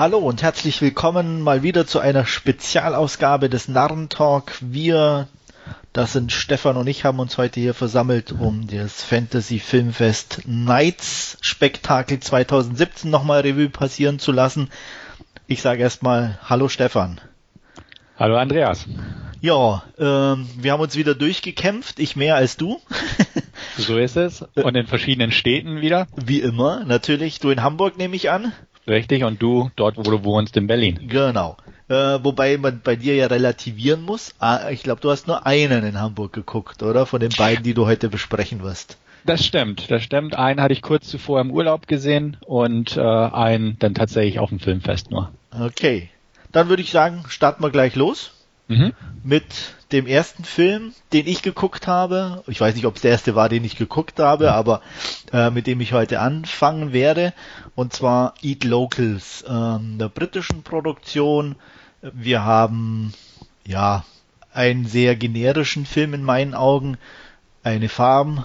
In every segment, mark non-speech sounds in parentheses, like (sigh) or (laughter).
Hallo und herzlich willkommen mal wieder zu einer Spezialausgabe des Narrentalk. Wir, das sind Stefan und ich, haben uns heute hier versammelt, um das Fantasy Filmfest Nights Spektakel 2017 nochmal Revue passieren zu lassen. Ich sage erstmal Hallo Stefan. Hallo Andreas. Ja, ähm, wir haben uns wieder durchgekämpft, ich mehr als du. so ist es. Und in verschiedenen Städten wieder. Wie immer, natürlich. Du in Hamburg nehme ich an. Richtig, und du dort, wo du wohnst, in Berlin. Genau. Äh, wobei man bei dir ja relativieren muss. Ah, ich glaube, du hast nur einen in Hamburg geguckt, oder? Von den beiden, die du heute besprechen wirst. Das stimmt, das stimmt. Einen hatte ich kurz zuvor im Urlaub gesehen und äh, einen dann tatsächlich auf dem Filmfest nur. Okay. Dann würde ich sagen, starten wir gleich los. Mhm. Mit dem ersten Film, den ich geguckt habe. Ich weiß nicht, ob es der erste war, den ich geguckt habe, aber äh, mit dem ich heute anfangen werde. Und zwar Eat Locals, äh, einer britischen Produktion. Wir haben ja einen sehr generischen Film in meinen Augen. Eine Farm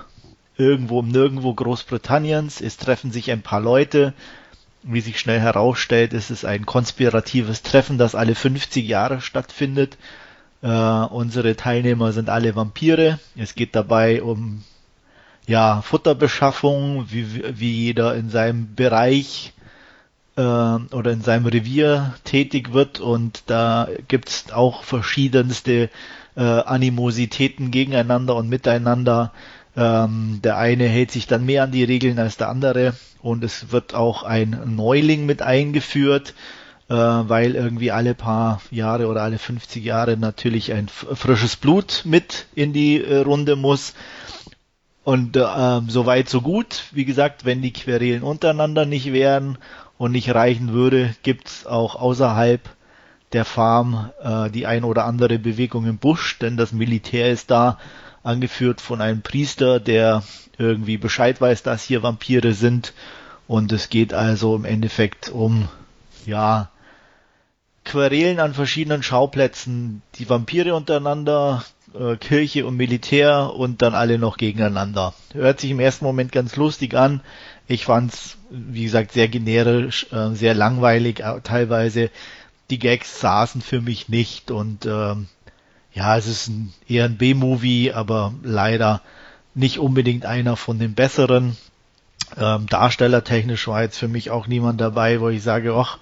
irgendwo im Nirgendwo Großbritanniens. Es treffen sich ein paar Leute. Wie sich schnell herausstellt, ist es ein konspiratives Treffen, das alle 50 Jahre stattfindet. Äh, unsere Teilnehmer sind alle Vampire. Es geht dabei um ja, Futterbeschaffung, wie, wie jeder in seinem Bereich äh, oder in seinem Revier tätig wird und da gibt's auch verschiedenste äh, Animositäten gegeneinander und miteinander. Ähm, der eine hält sich dann mehr an die Regeln als der andere und es wird auch ein Neuling mit eingeführt, weil irgendwie alle paar Jahre oder alle 50 Jahre natürlich ein frisches Blut mit in die äh, Runde muss. Und äh, so weit, so gut. Wie gesagt, wenn die Querelen untereinander nicht wären und nicht reichen würde, gibt's auch außerhalb der Farm äh, die ein oder andere Bewegung im Busch, denn das Militär ist da, angeführt von einem Priester, der irgendwie Bescheid weiß, dass hier Vampire sind. Und es geht also im Endeffekt um, ja, Querelen an verschiedenen Schauplätzen, die Vampire untereinander, äh, Kirche und Militär und dann alle noch gegeneinander. Hört sich im ersten Moment ganz lustig an. Ich fand's, wie gesagt, sehr generisch, äh, sehr langweilig, äh, teilweise. Die Gags saßen für mich nicht und ähm, ja, es ist ein, eher ein B-Movie, aber leider nicht unbedingt einer von den besseren. Ähm, darstellertechnisch war jetzt für mich auch niemand dabei, wo ich sage, ach,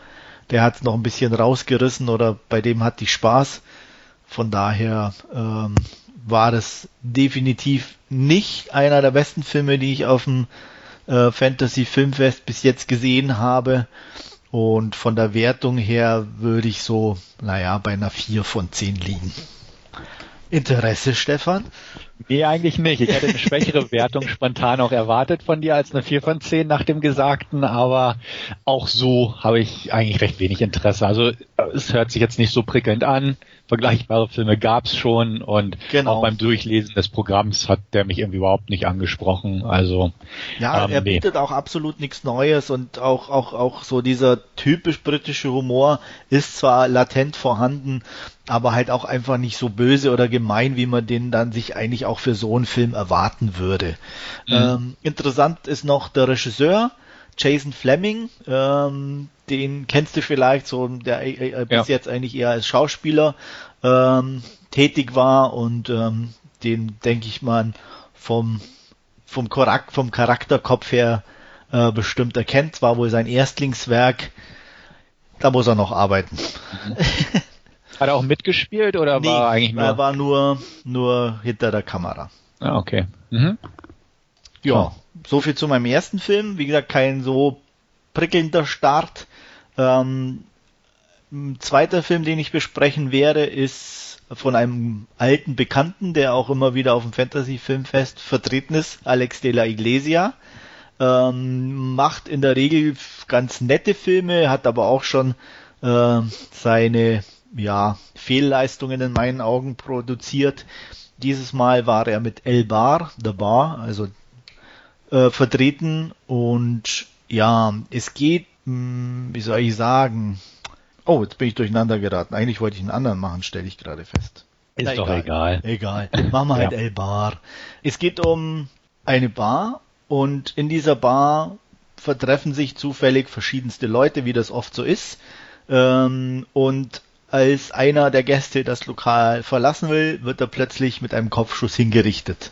der hat es noch ein bisschen rausgerissen oder bei dem hat die Spaß. Von daher ähm, war das definitiv nicht einer der besten Filme, die ich auf dem äh, Fantasy Filmfest bis jetzt gesehen habe. Und von der Wertung her würde ich so, naja, bei einer 4 von 10 liegen. Interesse, Stefan? Nee, eigentlich nicht. Ich hätte eine schwächere (laughs) Wertung spontan auch erwartet von dir als eine 4 von 10 nach dem Gesagten, aber auch so habe ich eigentlich recht wenig Interesse. Also es hört sich jetzt nicht so prickelnd an vergleichbare Filme gab es schon und genau. auch beim Durchlesen des Programms hat der mich irgendwie überhaupt nicht angesprochen. Also ja, ähm, er nee. bietet auch absolut nichts Neues und auch auch auch so dieser typisch britische Humor ist zwar latent vorhanden, aber halt auch einfach nicht so böse oder gemein, wie man den dann sich eigentlich auch für so einen Film erwarten würde. Mhm. Ähm, interessant ist noch der Regisseur. Jason Fleming, ähm, den kennst du vielleicht so, der äh, äh, bis ja. jetzt eigentlich eher als Schauspieler ähm, tätig war und ähm, den denke ich mal vom vom, Charak vom Charakterkopf her äh, bestimmt erkennt. War wohl sein Erstlingswerk. Da muss er noch arbeiten. (laughs) Hat er auch mitgespielt oder nee, war eigentlich nur? Er war nur nur hinter der Kamera. Ah, okay. Mhm. Ja, so viel zu meinem ersten Film. Wie gesagt, kein so prickelnder Start. Ähm, ein zweiter Film, den ich besprechen werde, ist von einem alten Bekannten, der auch immer wieder auf dem Fantasy Filmfest vertreten ist, Alex de la Iglesia. Ähm, macht in der Regel ganz nette Filme, hat aber auch schon äh, seine ja, Fehlleistungen in meinen Augen produziert. Dieses Mal war er mit El Bar, The Bar, also äh, vertreten und ja, es geht, wie soll ich sagen, oh, jetzt bin ich durcheinander geraten. Eigentlich wollte ich einen anderen machen, stelle ich gerade fest. Ist Na, doch egal. Egal. Machen wir (laughs) halt ja. El Bar. Es geht um eine Bar und in dieser Bar vertreffen sich zufällig verschiedenste Leute, wie das oft so ist. Ähm, und als einer der Gäste das Lokal verlassen will, wird er plötzlich mit einem Kopfschuss hingerichtet.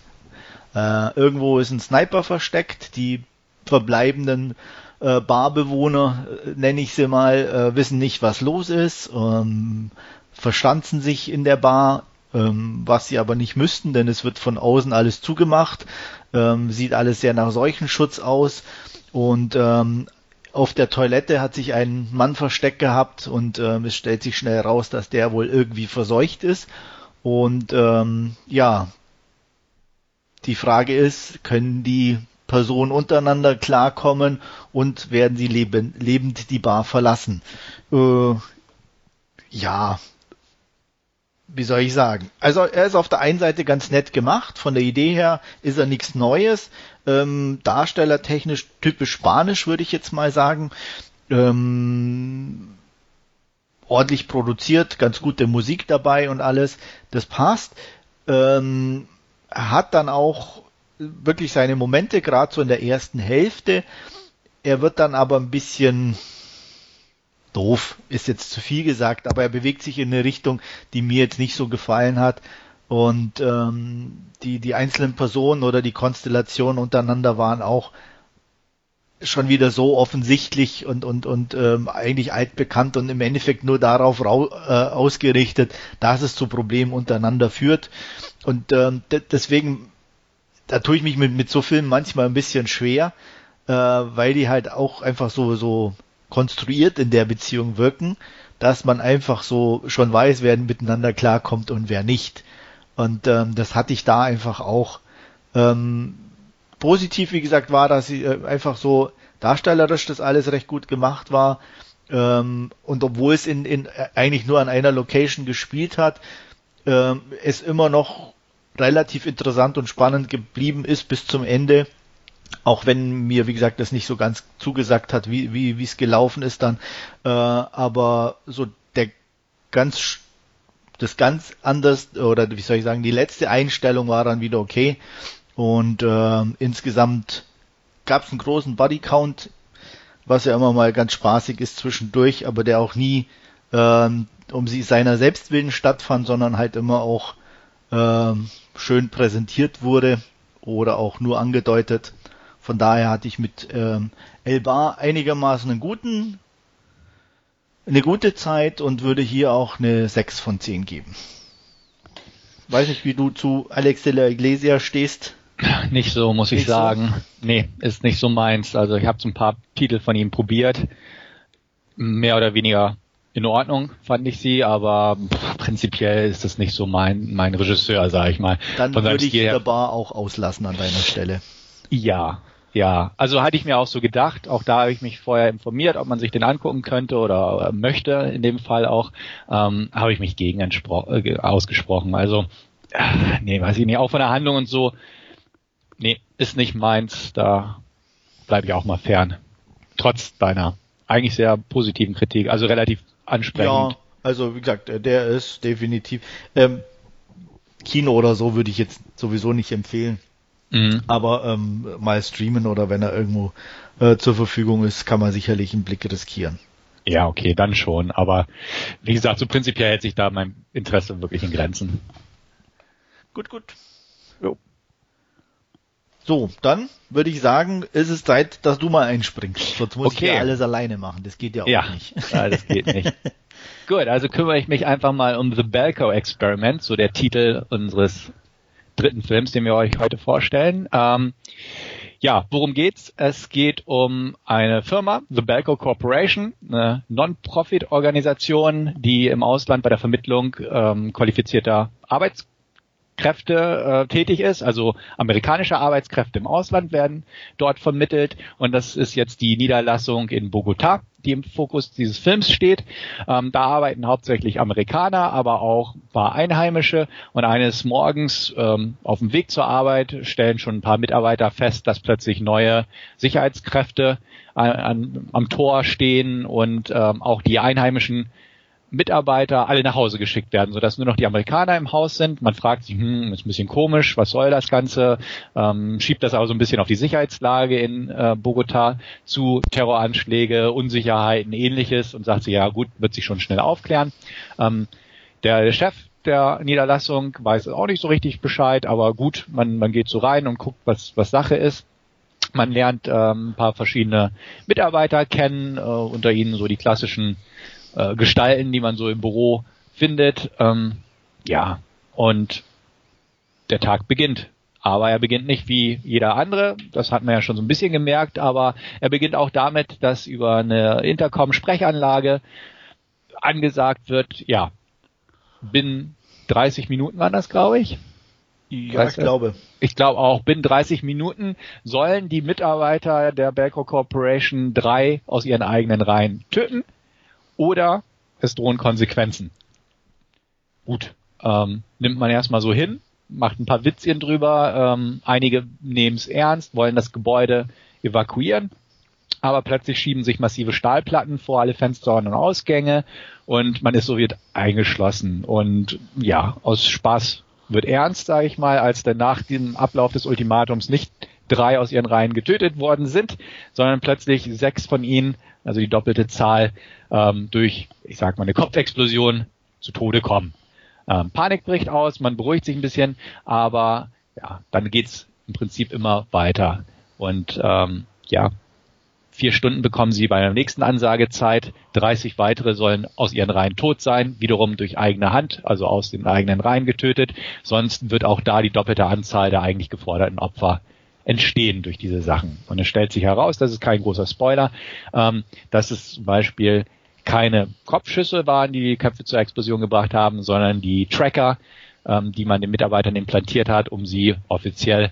Äh, irgendwo ist ein Sniper versteckt. Die verbleibenden äh, Barbewohner, äh, nenne ich sie mal, äh, wissen nicht, was los ist, ähm, verstanzen sich in der Bar, ähm, was sie aber nicht müssten, denn es wird von außen alles zugemacht, ähm, sieht alles sehr nach Seuchenschutz aus und ähm, auf der Toilette hat sich ein Mann versteckt gehabt und ähm, es stellt sich schnell raus, dass der wohl irgendwie verseucht ist. Und ähm, ja, die Frage ist, können die Personen untereinander klarkommen und werden sie leben, lebend die Bar verlassen? Äh, ja, wie soll ich sagen? Also er ist auf der einen Seite ganz nett gemacht, von der Idee her ist er nichts Neues. Ähm, darstellertechnisch typisch spanisch, würde ich jetzt mal sagen. Ähm, ordentlich produziert, ganz gute Musik dabei und alles, das passt. Ähm, hat dann auch wirklich seine Momente, gerade so in der ersten Hälfte. Er wird dann aber ein bisschen doof ist jetzt zu viel gesagt, aber er bewegt sich in eine Richtung, die mir jetzt nicht so gefallen hat. Und ähm, die, die einzelnen Personen oder die Konstellationen untereinander waren auch schon wieder so offensichtlich und, und, und ähm, eigentlich altbekannt und im Endeffekt nur darauf rau, äh, ausgerichtet, dass es zu Problemen untereinander führt. Und ähm, deswegen, da tue ich mich mit, mit so Filmen manchmal ein bisschen schwer, äh, weil die halt auch einfach so, so konstruiert in der Beziehung wirken, dass man einfach so schon weiß, wer miteinander klarkommt und wer nicht. Und ähm, das hatte ich da einfach auch. Ähm, positiv, wie gesagt, war, dass sie äh, einfach so darstellerisch das alles recht gut gemacht war. Ähm, und obwohl es in, in äh, eigentlich nur an einer Location gespielt hat, ähm, es immer noch relativ interessant und spannend geblieben ist bis zum Ende auch wenn mir, wie gesagt, das nicht so ganz zugesagt hat, wie wie wie es gelaufen ist dann. Äh, aber so der ganz das ganz anders oder wie soll ich sagen, die letzte Einstellung war dann wieder okay. Und äh, insgesamt gab es einen großen Bodycount, was ja immer mal ganz spaßig ist zwischendurch, aber der auch nie ähm, um sie seiner Selbstwillen stattfand, sondern halt immer auch ähm, schön präsentiert wurde oder auch nur angedeutet. Von daher hatte ich mit ähm, Elbar einigermaßen einen guten, eine gute Zeit und würde hier auch eine 6 von 10 geben. Weiß nicht, wie du zu Alex de la Iglesia stehst. Nicht so, muss nicht ich sagen. So? Nee, ist nicht so meins. Also ich habe so ein paar Titel von ihm probiert. Mehr oder weniger in Ordnung, fand ich sie, aber prinzipiell ist das nicht so mein, mein Regisseur, sag ich mal. Dann würde ich der Bar auch auslassen an deiner Stelle. Ja, ja, also hatte ich mir auch so gedacht. Auch da habe ich mich vorher informiert, ob man sich den angucken könnte oder äh, möchte. In dem Fall auch ähm, habe ich mich gegen äh, ausgesprochen. Also äh, nee, weiß ich nicht. Auch von der Handlung und so. Nee, ist nicht meins. Da bleibe ich auch mal fern. Trotz deiner eigentlich sehr positiven Kritik. Also relativ ansprechend. Ja, also wie gesagt, äh, der ist definitiv. Ähm, Kino oder so würde ich jetzt sowieso nicht empfehlen. Mhm. Aber ähm, mal streamen oder wenn er irgendwo äh, zur Verfügung ist, kann man sicherlich einen Blick riskieren. Ja, okay, dann schon. Aber wie gesagt, so prinzipiell hält sich da mein Interesse wirklich in Grenzen. Gut, gut. Jo. So, dann würde ich sagen, ist es Zeit, dass du mal einspringst. Sonst muss okay. ich ja alles alleine machen. Das geht ja auch ja, nicht. (laughs) Ja, das geht nicht. (laughs) Gut, also kümmere ich mich einfach mal um The Belko Experiment, so der Titel unseres dritten Films, den wir euch heute vorstellen. Ähm, ja, worum geht's? Es geht um eine Firma, The Belco Corporation, eine Non-Profit-Organisation, die im Ausland bei der Vermittlung ähm, qualifizierter Arbeits Kräfte äh, tätig ist, also amerikanische Arbeitskräfte im Ausland werden dort vermittelt und das ist jetzt die Niederlassung in Bogota, die im Fokus dieses Films steht. Ähm, da arbeiten hauptsächlich Amerikaner, aber auch ein paar Einheimische und eines Morgens ähm, auf dem Weg zur Arbeit stellen schon ein paar Mitarbeiter fest, dass plötzlich neue Sicherheitskräfte an, an, am Tor stehen und ähm, auch die Einheimischen Mitarbeiter alle nach Hause geschickt werden, sodass nur noch die Amerikaner im Haus sind. Man fragt sich, hm, ist ein bisschen komisch, was soll das Ganze? Ähm, schiebt das aber so ein bisschen auf die Sicherheitslage in äh, Bogota zu Terroranschläge, Unsicherheiten, ähnliches und sagt sich, ja gut, wird sich schon schnell aufklären. Ähm, der, Chef der Niederlassung weiß auch nicht so richtig Bescheid, aber gut, man, man geht so rein und guckt, was, was Sache ist. Man lernt ähm, ein paar verschiedene Mitarbeiter kennen, äh, unter ihnen so die klassischen äh, Gestalten, die man so im Büro findet. Ähm, ja, und der Tag beginnt. Aber er beginnt nicht wie jeder andere, das hat man ja schon so ein bisschen gemerkt, aber er beginnt auch damit, dass über eine Intercom-Sprechanlage angesagt wird, ja, binnen 30 Minuten waren das, glaube ich. Ja, ich glaube. Ich glaube auch, binnen 30 Minuten sollen die Mitarbeiter der Belco Corporation drei aus ihren eigenen Reihen töten oder es drohen Konsequenzen. Gut, ähm, nimmt man erstmal so hin, macht ein paar Witzchen drüber, ähm, einige nehmen es ernst, wollen das Gebäude evakuieren, aber plötzlich schieben sich massive Stahlplatten vor alle Fenster und Ausgänge und man ist so wird eingeschlossen und ja, aus Spaß wird ernst, sage ich mal, als dann nach dem Ablauf des Ultimatums nicht drei aus ihren Reihen getötet worden sind, sondern plötzlich sechs von ihnen, also die doppelte Zahl, ähm, durch, ich sag mal, eine Kopfexplosion zu Tode kommen. Ähm, Panik bricht aus, man beruhigt sich ein bisschen, aber ja, dann geht's im Prinzip immer weiter. Und ähm, ja, vier Stunden bekommen sie bei der nächsten Ansagezeit, 30 weitere sollen aus ihren Reihen tot sein, wiederum durch eigene Hand, also aus den eigenen Reihen getötet. Sonst wird auch da die doppelte Anzahl der eigentlich geforderten Opfer entstehen durch diese Sachen. Und es stellt sich heraus, das ist kein großer Spoiler, ähm, dass es zum Beispiel keine Kopfschüsse waren, die die Köpfe zur Explosion gebracht haben, sondern die Tracker, ähm, die man den Mitarbeitern implantiert hat, um sie offiziell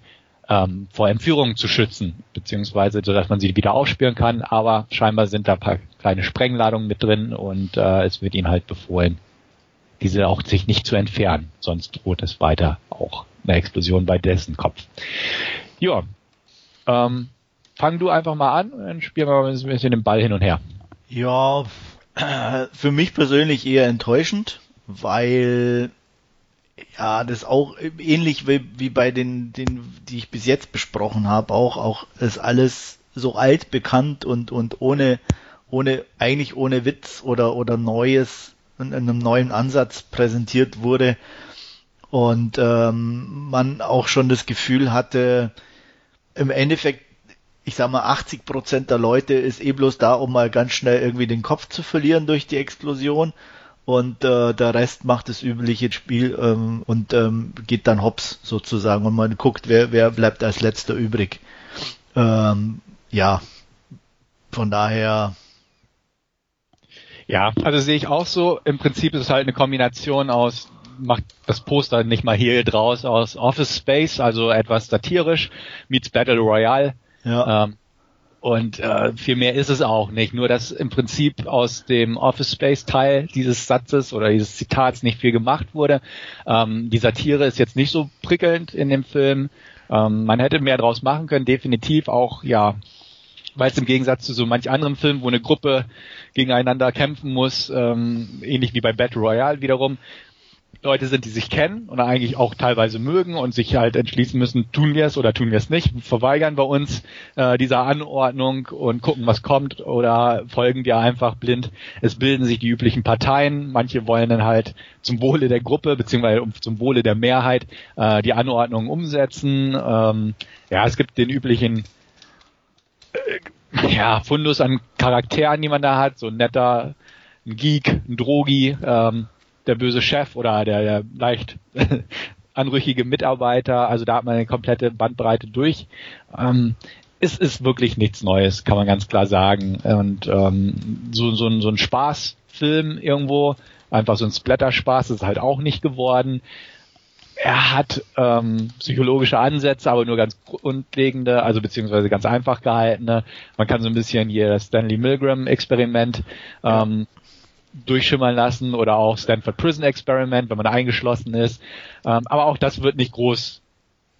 ähm, vor Entführungen zu schützen, beziehungsweise so, dass man sie wieder aufspüren kann. Aber scheinbar sind da paar kleine Sprengladungen mit drin und äh, es wird ihnen halt befohlen, diese auch sich nicht zu entfernen, sonst droht es weiter auch eine Explosion bei dessen Kopf. Ja, ähm, fang du einfach mal an, dann spielen wir mal ein bisschen den Ball hin und her. Ja, für mich persönlich eher enttäuschend, weil ja, das auch ähnlich wie, wie bei den, den, die ich bis jetzt besprochen habe, auch, auch ist alles so alt bekannt und, und ohne, ohne, eigentlich ohne Witz oder, oder Neues, in einem neuen Ansatz präsentiert wurde und ähm, man auch schon das Gefühl hatte, im Endeffekt, ich sag mal, 80 Prozent der Leute ist eh bloß da, um mal ganz schnell irgendwie den Kopf zu verlieren durch die Explosion. Und äh, der Rest macht das übliche Spiel ähm, und ähm, geht dann hops sozusagen. Und man guckt, wer, wer bleibt als letzter übrig. Ähm, ja, von daher. Ja, also sehe ich auch so. Im Prinzip ist es halt eine Kombination aus macht das Poster nicht mal hier draus aus Office Space, also etwas satirisch, meets Battle Royale. Ja. Ähm, und äh, viel mehr ist es auch nicht. Nur dass im Prinzip aus dem Office Space Teil dieses Satzes oder dieses Zitats nicht viel gemacht wurde. Ähm, die Satire ist jetzt nicht so prickelnd in dem Film. Ähm, man hätte mehr draus machen können, definitiv auch, ja, weil es im Gegensatz zu so manch anderem Film, wo eine Gruppe gegeneinander kämpfen muss, ähm, ähnlich wie bei Battle Royale wiederum, Leute sind, die sich kennen und eigentlich auch teilweise mögen und sich halt entschließen müssen, tun wir es oder tun wir es nicht, verweigern wir uns äh, dieser Anordnung und gucken, was kommt oder folgen wir einfach blind. Es bilden sich die üblichen Parteien, manche wollen dann halt zum Wohle der Gruppe beziehungsweise zum Wohle der Mehrheit äh, die Anordnung umsetzen. Ähm, ja, es gibt den üblichen äh, ja, Fundus an Charakteren, die man da hat, so ein netter, ein Geek, ein Drogi, ähm, der böse Chef oder der, der leicht (laughs) anrüchige Mitarbeiter. Also da hat man eine komplette Bandbreite durch. Ähm, es ist wirklich nichts Neues, kann man ganz klar sagen. Und ähm, so, so, ein, so ein Spaßfilm irgendwo, einfach so ein Splatter-Spaß ist halt auch nicht geworden. Er hat ähm, psychologische Ansätze, aber nur ganz grundlegende, also beziehungsweise ganz einfach gehaltene. Man kann so ein bisschen hier das Stanley Milgram-Experiment ähm, durchschimmern lassen oder auch Stanford Prison Experiment, wenn man eingeschlossen ist. Ähm, aber auch das wird nicht groß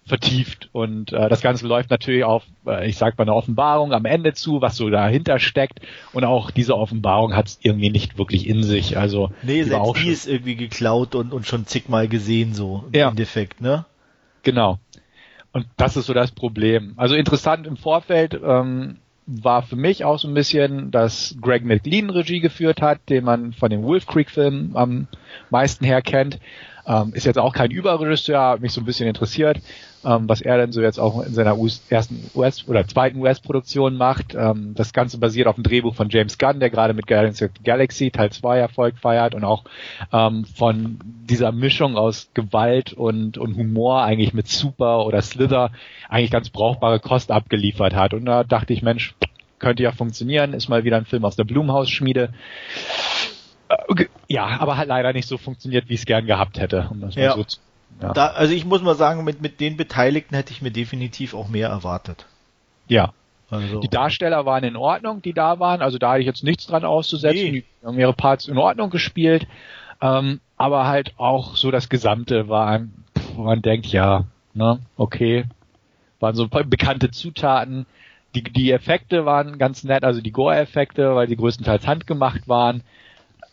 vertieft und äh, das Ganze läuft natürlich auf, äh, ich sag mal, eine Offenbarung am Ende zu, was so dahinter steckt und auch diese Offenbarung hat es irgendwie nicht wirklich in sich. Also nee, selbst auch die ist irgendwie geklaut und, und schon zigmal gesehen so im ja. Endeffekt, ne? Genau. Und das ist so das Problem. Also interessant im Vorfeld ähm, war für mich auch so ein bisschen, dass Greg McLean Regie geführt hat, den man von dem Wolf Creek Film am meisten her kennt. Ähm, ist jetzt auch kein Überregisseur, mich so ein bisschen interessiert, ähm, was er denn so jetzt auch in seiner US ersten US- oder zweiten US-Produktion macht. Ähm, das Ganze basiert auf dem Drehbuch von James Gunn, der gerade mit Galaxy Teil 2 Erfolg feiert und auch ähm, von dieser Mischung aus Gewalt und, und Humor eigentlich mit Super oder Slither eigentlich ganz brauchbare Kost abgeliefert hat. Und da dachte ich, Mensch, könnte ja funktionieren, ist mal wieder ein Film aus der Blumhaus-Schmiede. Ja, aber hat leider nicht so funktioniert, wie ich es gern gehabt hätte. Um das ja. so zu, ja. Da, also ich muss mal sagen, mit, mit den Beteiligten hätte ich mir definitiv auch mehr erwartet. Ja. Also. Die Darsteller waren in Ordnung, die da waren. Also da hatte ich jetzt nichts dran auszusetzen. Nee. Die haben ihre Parts in Ordnung gespielt. Ähm, aber halt auch so das Gesamte war, wo man denkt, ja, ne, okay, waren so bekannte Zutaten. Die, die Effekte waren ganz nett, also die Gore-Effekte, weil die größtenteils handgemacht waren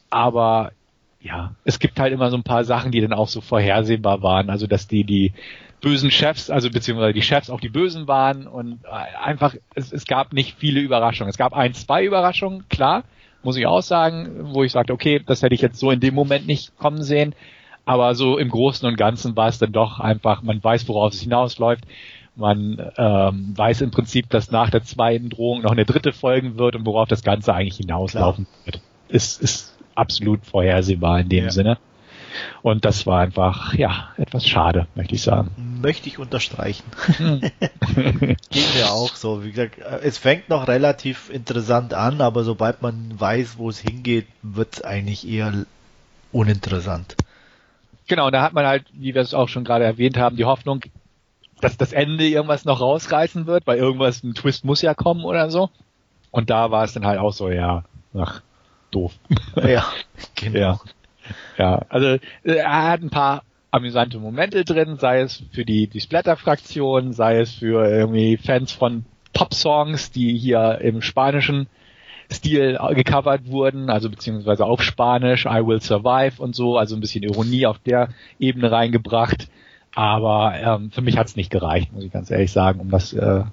aber ja, es gibt halt immer so ein paar Sachen, die dann auch so vorhersehbar waren. Also dass die die bösen Chefs, also beziehungsweise die Chefs auch die Bösen waren und äh, einfach es, es gab nicht viele Überraschungen. Es gab ein, zwei Überraschungen, klar, muss ich auch sagen, wo ich sagte, okay, das hätte ich jetzt so in dem Moment nicht kommen sehen. Aber so im Großen und Ganzen war es dann doch einfach, man weiß, worauf es hinausläuft. Man ähm, weiß im Prinzip, dass nach der zweiten Drohung noch eine dritte folgen wird und worauf das Ganze eigentlich hinauslaufen Klar. wird. Ist, ist absolut vorhersehbar in dem ja. Sinne. Und das war einfach, ja, etwas schade, möchte ich sagen. Möchte ich unterstreichen. Hm. (laughs) Ging mir auch so. Wie gesagt, es fängt noch relativ interessant an, aber sobald man weiß, wo es hingeht, wird es eigentlich eher uninteressant. Genau, und da hat man halt, wie wir es auch schon gerade erwähnt haben, die Hoffnung, dass das Ende irgendwas noch rausreißen wird, weil irgendwas, ein Twist muss ja kommen oder so. Und da war es dann halt auch so, ja, ach, doof. (laughs) Ja, genau. Ja, ja also äh, er hat ein paar amüsante Momente drin, sei es für die, die Splatter-Fraktion, sei es für irgendwie Fans von Pop-Songs, die hier im spanischen Stil gecovert wurden, also beziehungsweise auf Spanisch, I Will Survive und so, also ein bisschen Ironie auf der Ebene reingebracht. Aber ähm, für mich hat's nicht gereicht, muss ich ganz ehrlich sagen, um das äh,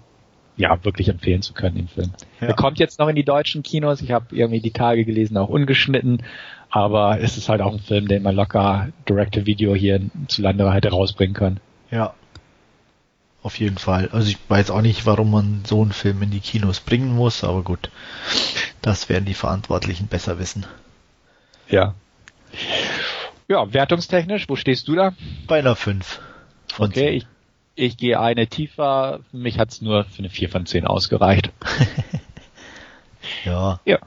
ja, wirklich empfehlen zu können, den Film. Ja. Er kommt jetzt noch in die deutschen Kinos. Ich habe irgendwie die Tage gelesen, auch ungeschnitten. Aber es ist halt auch ein Film, den man locker Direct-to-Video hier zu Lande hätte rausbringen können. Ja. Auf jeden Fall. Also ich weiß auch nicht, warum man so einen Film in die Kinos bringen muss, aber gut. Das werden die Verantwortlichen besser wissen. Ja. Ja, wertungstechnisch, wo stehst du da? Bei einer 5. okay, ich ich gehe eine tiefer. Für mich hat's nur für eine 4 von 10 ausgereicht. (laughs) ja. Ja.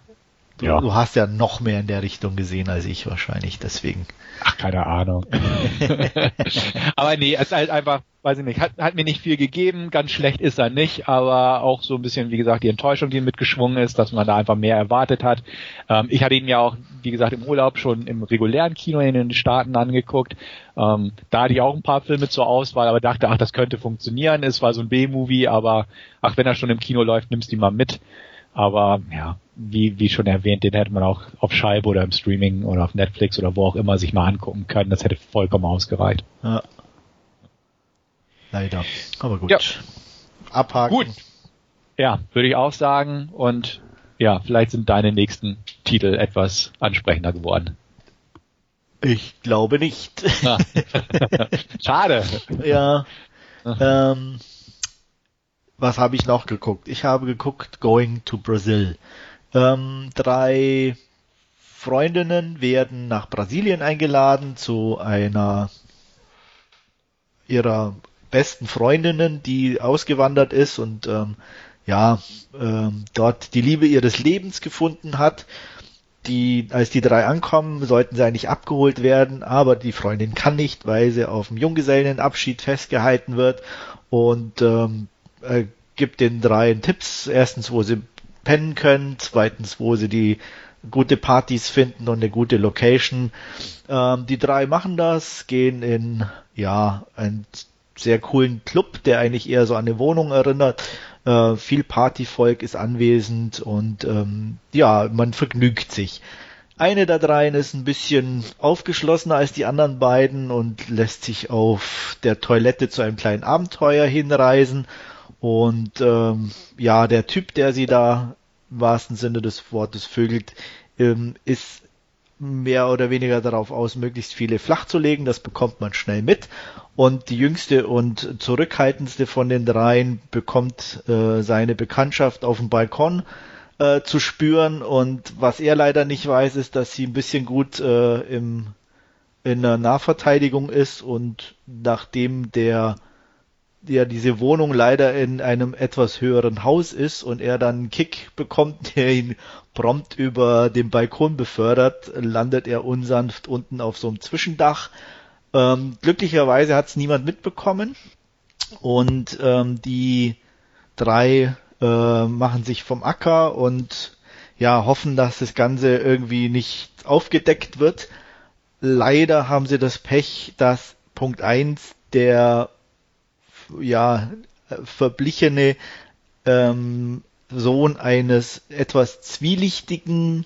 Du, ja. du hast ja noch mehr in der Richtung gesehen als ich wahrscheinlich, deswegen. Ach, keine Ahnung. (laughs) (laughs) aber nee, es ist halt einfach, weiß ich nicht, hat, hat mir nicht viel gegeben, ganz schlecht ist er nicht, aber auch so ein bisschen, wie gesagt, die Enttäuschung, die mitgeschwungen ist, dass man da einfach mehr erwartet hat. Ähm, ich hatte ihn ja auch, wie gesagt, im Urlaub schon im regulären Kino in den Staaten angeguckt. Ähm, da hatte ich auch ein paar Filme zur Auswahl, aber dachte, ach, das könnte funktionieren. Es war so ein B-Movie, aber ach, wenn er schon im Kino läuft, nimmst du ihn mal mit. Aber ja, wie, wie schon erwähnt, den hätte man auch auf Scheibe oder im Streaming oder auf Netflix oder wo auch immer sich mal angucken können. Das hätte vollkommen ausgereicht. Ja. Leider. Aber gut. Ja. Abhaken. Gut. Ja, würde ich auch sagen. Und ja, vielleicht sind deine nächsten Titel etwas ansprechender geworden. Ich glaube nicht. Ah. (laughs) Schade. Ja. Ähm, was habe ich noch geguckt? Ich habe geguckt Going to Brazil. Ähm, drei Freundinnen werden nach Brasilien eingeladen zu einer ihrer besten Freundinnen, die ausgewandert ist und ähm, ja ähm, dort die Liebe ihres Lebens gefunden hat. Die, als die drei ankommen, sollten sie eigentlich abgeholt werden, aber die Freundin kann nicht, weil sie auf dem Junggesellenabschied festgehalten wird und ähm, äh, gibt den dreien Tipps. Erstens, wo sie pennen können, zweitens, wo sie die gute Partys finden und eine gute Location. Ähm, die drei machen das, gehen in ja ein sehr coolen Club, der eigentlich eher so an eine Wohnung erinnert. Äh, viel Partyvolk ist anwesend und ähm, ja, man vergnügt sich. Eine der dreien ist ein bisschen aufgeschlossener als die anderen beiden und lässt sich auf der Toilette zu einem kleinen Abenteuer hinreisen. Und ähm, ja, der Typ, der sie da im wahrsten Sinne des Wortes vögelt, ähm, ist mehr oder weniger darauf aus, möglichst viele flach zu legen. Das bekommt man schnell mit. Und die jüngste und zurückhaltendste von den dreien bekommt äh, seine Bekanntschaft auf dem Balkon äh, zu spüren. Und was er leider nicht weiß, ist, dass sie ein bisschen gut äh, im, in der Nahverteidigung ist und nachdem der ja diese Wohnung leider in einem etwas höheren Haus ist und er dann einen Kick bekommt, (laughs) der ihn prompt über den Balkon befördert, landet er unsanft unten auf so einem Zwischendach. Ähm, glücklicherweise hat es niemand mitbekommen und ähm, die drei äh, machen sich vom Acker und ja hoffen, dass das Ganze irgendwie nicht aufgedeckt wird. Leider haben sie das Pech, dass Punkt eins der ja, verblichene ähm, Sohn eines etwas zwielichtigen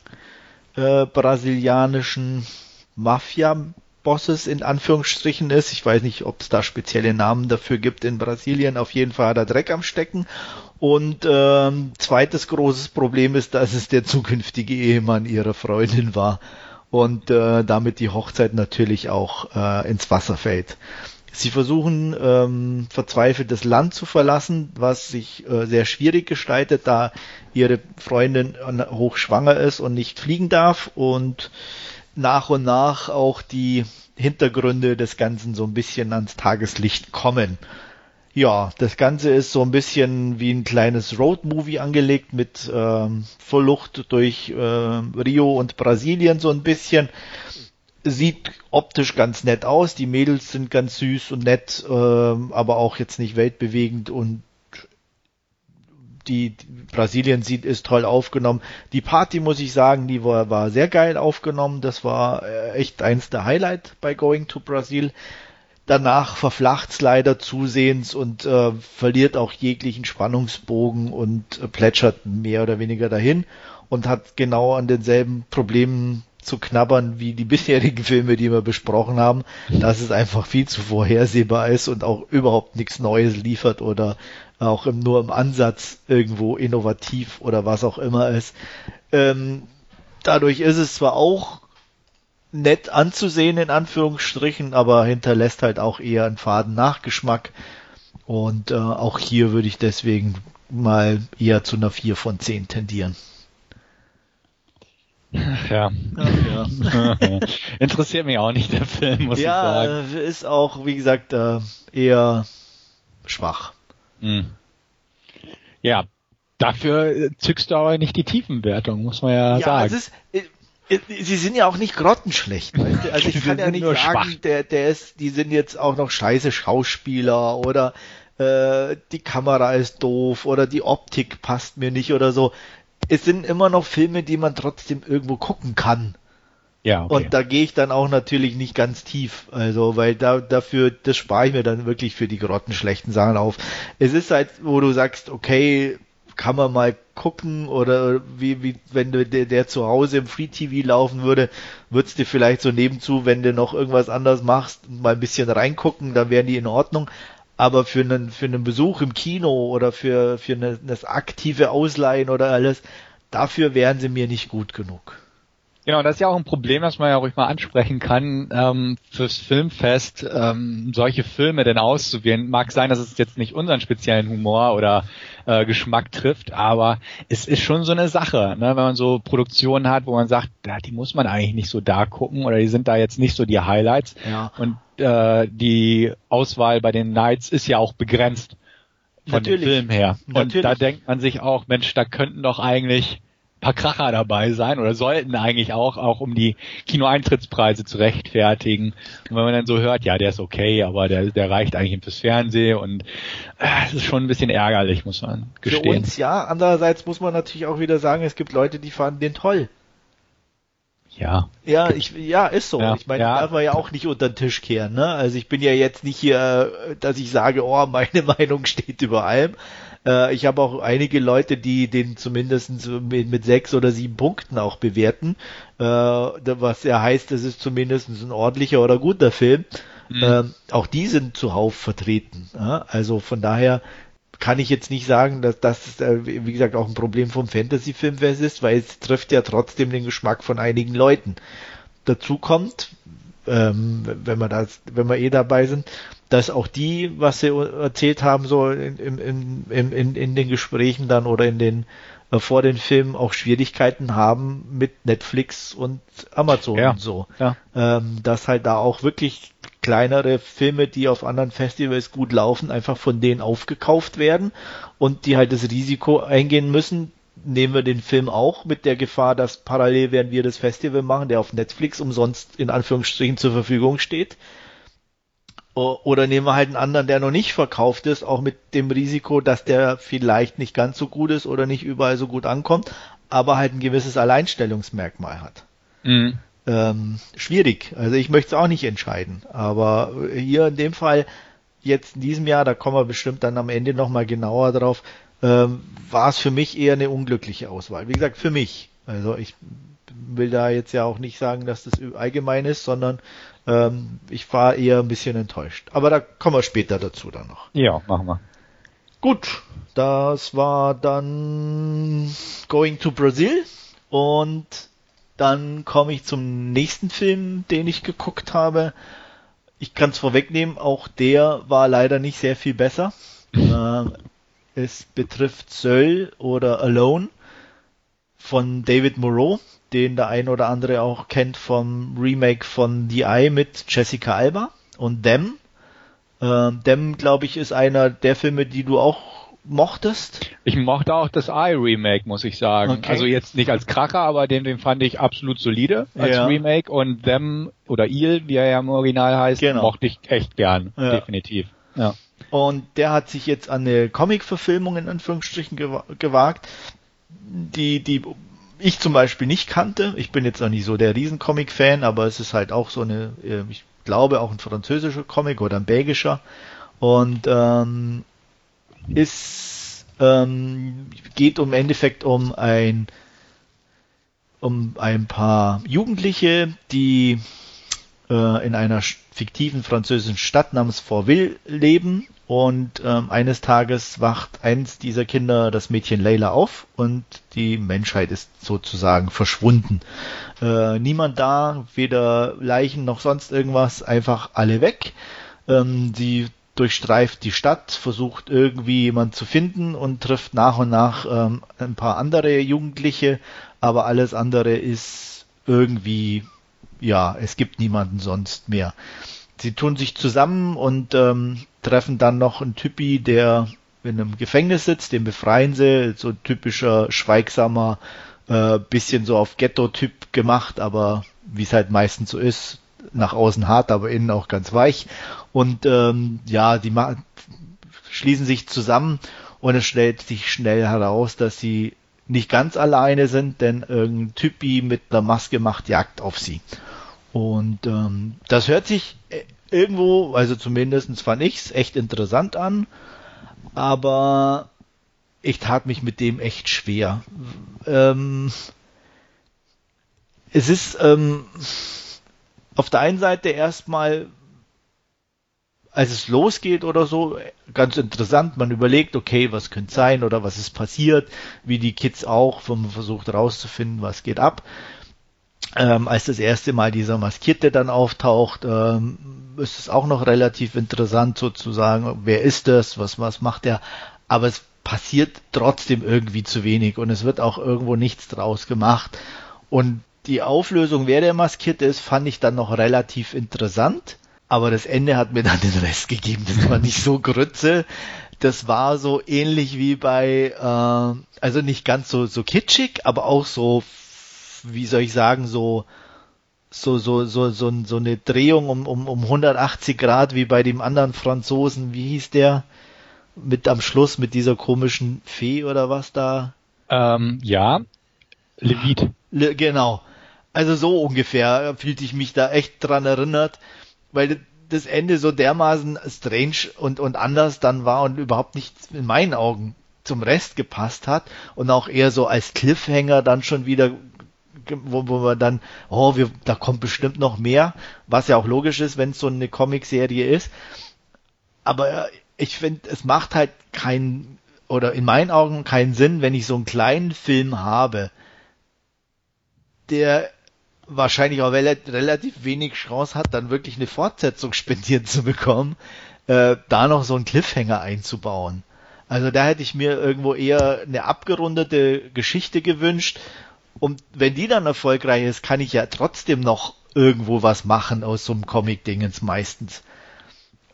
äh, brasilianischen Mafia-Bosses in Anführungsstrichen ist. Ich weiß nicht, ob es da spezielle Namen dafür gibt in Brasilien. Auf jeden Fall hat er Dreck am Stecken. Und ähm, zweites großes Problem ist, dass es der zukünftige Ehemann ihrer Freundin war und äh, damit die Hochzeit natürlich auch äh, ins Wasser fällt. Sie versuchen ähm, verzweifelt das Land zu verlassen, was sich äh, sehr schwierig gestaltet, da ihre Freundin hochschwanger ist und nicht fliegen darf und nach und nach auch die Hintergründe des Ganzen so ein bisschen ans Tageslicht kommen. Ja, das Ganze ist so ein bisschen wie ein kleines Roadmovie angelegt mit ähm, Verlucht durch äh, Rio und Brasilien so ein bisschen sieht optisch ganz nett aus. Die Mädels sind ganz süß und nett, äh, aber auch jetzt nicht weltbewegend und die, Brasilien sieht ist toll aufgenommen. Die Party muss ich sagen, die war, war sehr geil aufgenommen. Das war äh, echt eins der Highlight bei Going to Brasil. Danach verflacht's leider zusehends und äh, verliert auch jeglichen Spannungsbogen und äh, plätschert mehr oder weniger dahin und hat genau an denselben Problemen zu knabbern wie die bisherigen (laughs) Filme, die wir besprochen haben, dass es einfach viel zu vorhersehbar ist und auch überhaupt nichts Neues liefert oder auch im, nur im Ansatz irgendwo innovativ oder was auch immer ist. Ähm, dadurch ist es zwar auch nett anzusehen in Anführungsstrichen, aber hinterlässt halt auch eher einen faden Nachgeschmack. Und äh, auch hier würde ich deswegen mal eher zu einer 4 von 10 tendieren. Ja. ja, ja. (laughs) Interessiert mich auch nicht der Film, muss ja, ich sagen. Ja, ist auch, wie gesagt, äh, eher schwach. Mhm. Ja, dafür zückst du aber nicht die Tiefenwertung, muss man ja, ja sagen. Ist, äh, äh, sie sind ja auch nicht grottenschlecht, weißt du? Also (laughs) ich kann ja nicht sagen, schwach. der, der ist, die sind jetzt auch noch scheiße Schauspieler oder äh, die Kamera ist doof oder die Optik passt mir nicht oder so es sind immer noch Filme, die man trotzdem irgendwo gucken kann. Ja, okay. Und da gehe ich dann auch natürlich nicht ganz tief, also weil da dafür das spare ich mir dann wirklich für die grottenschlechten Sachen auf. Es ist halt, wo du sagst, okay, kann man mal gucken oder wie, wie wenn du der, der zu Hause im Free TV laufen würde, würdest du vielleicht so nebenzu, wenn du noch irgendwas anderes machst, mal ein bisschen reingucken, dann wären die in Ordnung aber für einen, für einen Besuch im Kino oder für, für eine, das aktive Ausleihen oder alles, dafür wären sie mir nicht gut genug. Genau, das ist ja auch ein Problem, das man ja ruhig mal ansprechen kann, ähm, fürs Filmfest ähm, solche Filme denn auszuwählen. Mag sein, dass es jetzt nicht unseren speziellen Humor oder äh, Geschmack trifft, aber es ist schon so eine Sache, ne? wenn man so Produktionen hat, wo man sagt, ja, die muss man eigentlich nicht so da gucken oder die sind da jetzt nicht so die Highlights. Ja. Und äh, die Auswahl bei den Knights ist ja auch begrenzt von Natürlich. dem Film her. Und Natürlich. da denkt man sich auch, Mensch, da könnten doch eigentlich paar Kracher dabei sein oder sollten eigentlich auch, auch um die Kinoeintrittspreise zu rechtfertigen. Und wenn man dann so hört, ja, der ist okay, aber der, der reicht eigentlich fürs Fernsehen und äh, es ist schon ein bisschen ärgerlich, muss man gestehen. Für uns ja, andererseits muss man natürlich auch wieder sagen, es gibt Leute, die fanden den toll. Ja. Ja, ich, ja, ist so. Ja, ich meine, ja. darf man ja auch nicht unter den Tisch kehren, ne? Also ich bin ja jetzt nicht hier, dass ich sage, oh, meine (laughs) Meinung steht über allem. Äh, ich habe auch einige Leute, die den zumindest mit, mit sechs oder sieben Punkten auch bewerten, äh, was ja heißt, es ist zumindest ein ordentlicher oder guter Film. Mhm. Ähm, auch die sind zuhauf vertreten. Ja? Also von daher kann ich jetzt nicht sagen, dass das, äh, wie gesagt, auch ein Problem vom Fantasy-Filmfest ist, weil es trifft ja trotzdem den Geschmack von einigen Leuten. Dazu kommt, ähm, wenn wir das, wenn wir eh dabei sind, dass auch die, was sie erzählt haben, so in, in, in, in, in den Gesprächen dann oder in den äh, vor den Filmen auch Schwierigkeiten haben mit Netflix und Amazon ja, und so. Ja. Ähm, dass halt da auch wirklich kleinere Filme, die auf anderen Festivals gut laufen, einfach von denen aufgekauft werden und die halt das Risiko eingehen müssen. Nehmen wir den Film auch mit der Gefahr, dass parallel werden wir das Festival machen, der auf Netflix umsonst in Anführungsstrichen zur Verfügung steht. Oder nehmen wir halt einen anderen, der noch nicht verkauft ist, auch mit dem Risiko, dass der vielleicht nicht ganz so gut ist oder nicht überall so gut ankommt, aber halt ein gewisses Alleinstellungsmerkmal hat. Mhm. Ähm, schwierig. Also ich möchte es auch nicht entscheiden. Aber hier in dem Fall, jetzt in diesem Jahr, da kommen wir bestimmt dann am Ende nochmal genauer drauf, ähm, war es für mich eher eine unglückliche Auswahl. Wie gesagt, für mich. Also ich will da jetzt ja auch nicht sagen, dass das allgemein ist, sondern ähm, ich war eher ein bisschen enttäuscht. Aber da kommen wir später dazu dann noch. Ja, machen wir. Gut, das war dann Going to Brazil und dann komme ich zum nächsten Film, den ich geguckt habe. Ich kann es vorwegnehmen, auch der war leider nicht sehr viel besser. (laughs) äh, es betrifft Söll oder Alone von David Moreau den der ein oder andere auch kennt vom Remake von The Eye mit Jessica Alba und Them. Äh, Them, glaube ich, ist einer der Filme, die du auch mochtest. Ich mochte auch das Eye Remake, muss ich sagen. Okay. Also jetzt nicht als Kracher, aber den, den fand ich absolut solide als ja. Remake und Them oder Il, wie er ja im Original heißt, genau. mochte ich echt gern, ja. definitiv. Ja. Und der hat sich jetzt an eine Comic-Verfilmung in Anführungsstrichen gewagt, die, die ich zum Beispiel nicht kannte. Ich bin jetzt auch nicht so der Riesencomic-Fan, aber es ist halt auch so eine, äh, ich glaube auch ein französischer Comic oder ein belgischer und ähm, ist ähm, geht im Endeffekt um ein um ein paar Jugendliche, die äh, in einer fiktiven französischen Stadt namens Fortville leben und ähm, eines Tages wacht eins dieser Kinder das Mädchen Leila auf und die Menschheit ist sozusagen verschwunden. Äh, niemand da, weder Leichen noch sonst irgendwas, einfach alle weg. Ähm, sie durchstreift die Stadt, versucht irgendwie jemand zu finden und trifft nach und nach ähm, ein paar andere Jugendliche, aber alles andere ist irgendwie, ja, es gibt niemanden sonst mehr sie tun sich zusammen und ähm, treffen dann noch einen Typi, der in einem Gefängnis sitzt, den befreien sie, so typischer, schweigsamer, äh, bisschen so auf Ghetto-Typ gemacht, aber wie es halt meistens so ist, nach außen hart, aber innen auch ganz weich. Und ähm, ja, die schließen sich zusammen und es stellt sich schnell heraus, dass sie nicht ganz alleine sind, denn irgendein Typi mit einer Maske macht Jagd auf sie. Und ähm, das hört sich äh, irgendwo, also zumindestens fand ich's echt interessant an, aber ich tat mich mit dem echt schwer. Ähm, es ist ähm, auf der einen Seite erstmal, als es losgeht oder so, ganz interessant. Man überlegt, okay, was könnte sein oder was ist passiert, wie die Kids auch, wenn man versucht herauszufinden, was geht ab ähm, als das erste Mal dieser Maskierte dann auftaucht, ähm, ist es auch noch relativ interessant sozusagen, wer ist das, was, was macht er, aber es passiert trotzdem irgendwie zu wenig und es wird auch irgendwo nichts draus gemacht. Und die Auflösung, wer der Maskierte ist, fand ich dann noch relativ interessant, aber das Ende hat mir (laughs) dann den Rest gegeben, das war nicht so grütze, das war so ähnlich wie bei, äh, also nicht ganz so, so kitschig, aber auch so wie soll ich sagen, so so so so so, so eine Drehung um, um um 180 Grad wie bei dem anderen Franzosen, wie hieß der mit am Schluss mit dieser komischen Fee oder was da? Ähm, ja, Levit. Le, genau. Also so ungefähr fühlte ich mich da echt dran erinnert, weil das Ende so dermaßen strange und, und anders dann war und überhaupt nicht in meinen Augen zum Rest gepasst hat und auch eher so als Cliffhanger dann schon wieder wo, wo wir dann, oh, wir, da kommt bestimmt noch mehr, was ja auch logisch ist, wenn es so eine Comicserie ist. Aber ich finde, es macht halt keinen, oder in meinen Augen keinen Sinn, wenn ich so einen kleinen Film habe, der wahrscheinlich auch relativ wenig Chance hat, dann wirklich eine Fortsetzung (laughs) spendiert zu bekommen, äh, da noch so einen Cliffhanger einzubauen. Also da hätte ich mir irgendwo eher eine abgerundete Geschichte gewünscht. Und wenn die dann erfolgreich ist, kann ich ja trotzdem noch irgendwo was machen aus so einem Comic-Dingens meistens.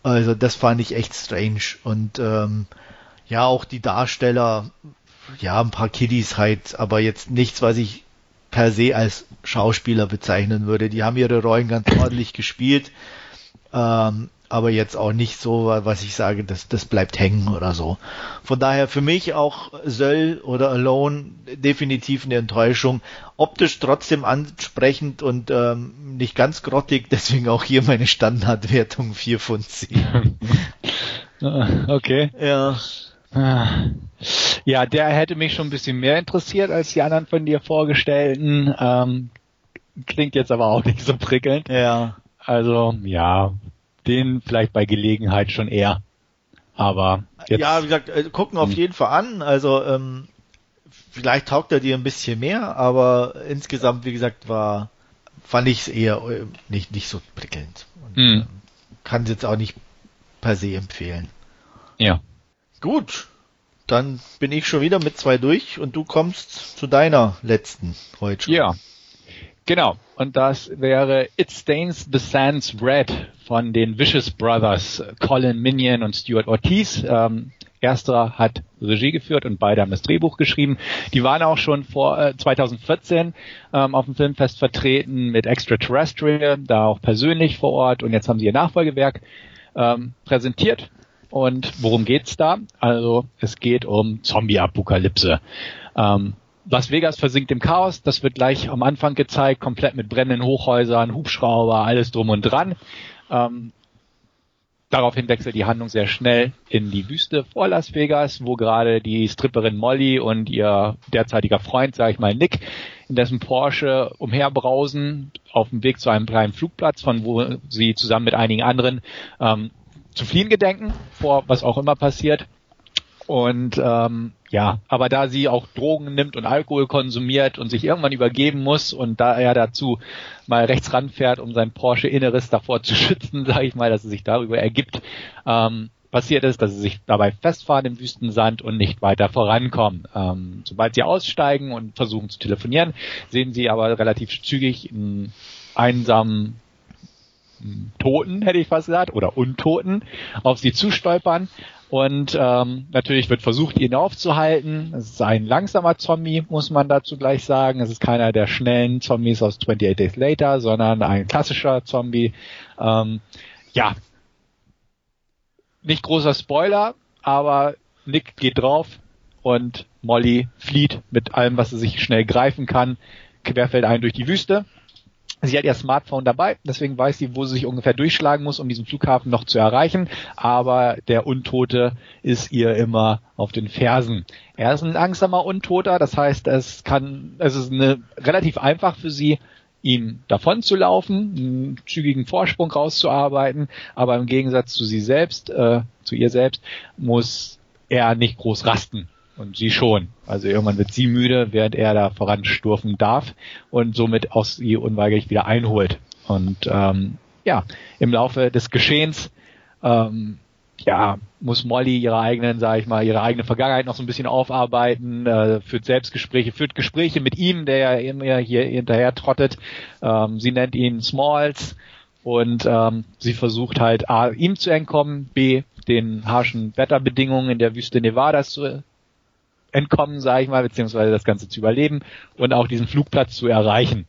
Also das fand ich echt strange. Und ähm, ja, auch die Darsteller, ja, ein paar Kiddies halt, aber jetzt nichts, was ich per se als Schauspieler bezeichnen würde. Die haben ihre Rollen ganz ordentlich gespielt, ähm, aber jetzt auch nicht so, was ich sage, das, das bleibt hängen oder so. Von daher für mich auch Söll oder Alone definitiv eine Enttäuschung. Optisch trotzdem ansprechend und ähm, nicht ganz grottig, (laughs) deswegen auch hier meine Standardwertung 4 von 10. (laughs) okay. Ja. Ja, der hätte mich schon ein bisschen mehr interessiert als die anderen von dir vorgestellten. Ähm, klingt jetzt aber auch nicht so prickelnd. Ja. Also, ja, den vielleicht bei Gelegenheit schon eher. Aber jetzt, ja, wie gesagt, äh, gucken auf hm. jeden Fall an. Also ähm, vielleicht taugt er dir ein bisschen mehr, aber insgesamt, wie gesagt, war fand ich es eher äh, nicht nicht so prickelnd. Und, mhm. ähm, kann es jetzt auch nicht per se empfehlen. Ja. Gut, dann bin ich schon wieder mit zwei durch und du kommst zu deiner letzten heute schon. Ja, genau. Und das wäre It Stains the Sands Red von den Vicious Brothers, Colin Minion und Stuart Ortiz. Ähm, Ersterer hat Regie geführt und beide haben das Drehbuch geschrieben. Die waren auch schon vor äh, 2014 ähm, auf dem Filmfest vertreten mit Extraterrestrial, da auch persönlich vor Ort und jetzt haben sie ihr Nachfolgewerk ähm, präsentiert und worum geht's da? Also es geht um Zombie-Apokalypse. Ähm, Las Vegas versinkt im Chaos, das wird gleich am Anfang gezeigt, komplett mit brennenden Hochhäusern, Hubschrauber, alles drum und dran. Ähm, daraufhin wechselt die Handlung sehr schnell in die Wüste vor Las Vegas, wo gerade die Stripperin Molly und ihr derzeitiger Freund, sage ich mal Nick, in dessen Porsche umherbrausen auf dem Weg zu einem kleinen Flugplatz, von wo sie zusammen mit einigen anderen ähm, zu fliehen gedenken, vor was auch immer passiert. Und ähm, ja, aber da sie auch Drogen nimmt und Alkohol konsumiert und sich irgendwann übergeben muss und da er dazu mal rechts ranfährt, um sein Porsche Inneres davor zu (laughs) schützen, sage ich mal, dass es sich darüber ergibt, ähm, passiert ist, dass sie sich dabei festfahren im Wüstensand und nicht weiter vorankommen. Ähm, sobald sie aussteigen und versuchen zu telefonieren, sehen sie aber relativ zügig einen einsamen Toten, hätte ich fast gesagt, oder Untoten auf sie zustolpern. Und ähm, natürlich wird versucht, ihn aufzuhalten. Es ist ein langsamer Zombie, muss man dazu gleich sagen. Es ist keiner der schnellen Zombies aus 28 Days Later, sondern ein klassischer Zombie. Ähm, ja, nicht großer Spoiler, aber Nick geht drauf und Molly flieht mit allem, was sie sich schnell greifen kann, querfeldein durch die Wüste. Sie hat ihr Smartphone dabei, deswegen weiß sie, wo sie sich ungefähr durchschlagen muss, um diesen Flughafen noch zu erreichen. Aber der Untote ist ihr immer auf den Fersen. Er ist ein langsamer Untoter, das heißt, es kann, es ist eine, relativ einfach für sie, ihm davon zu laufen, einen zügigen Vorsprung rauszuarbeiten, aber im Gegensatz zu sie selbst, äh, zu ihr selbst, muss er nicht groß rasten. Und sie schon. Also irgendwann wird sie müde, während er da voransturfen darf und somit auch sie unweigerlich wieder einholt. Und ähm, ja, im Laufe des Geschehens ähm, ja, muss Molly ihre eigenen, sag ich mal, ihre eigene Vergangenheit noch so ein bisschen aufarbeiten, äh, führt Selbstgespräche, führt Gespräche mit ihm, der ja immer hier hinterher trottet. Ähm, sie nennt ihn Smalls und ähm, sie versucht halt A, ihm zu entkommen, B, den harschen Wetterbedingungen in der Wüste Nevadas zu entkommen, sage ich mal, beziehungsweise das Ganze zu überleben und auch diesen Flugplatz zu erreichen.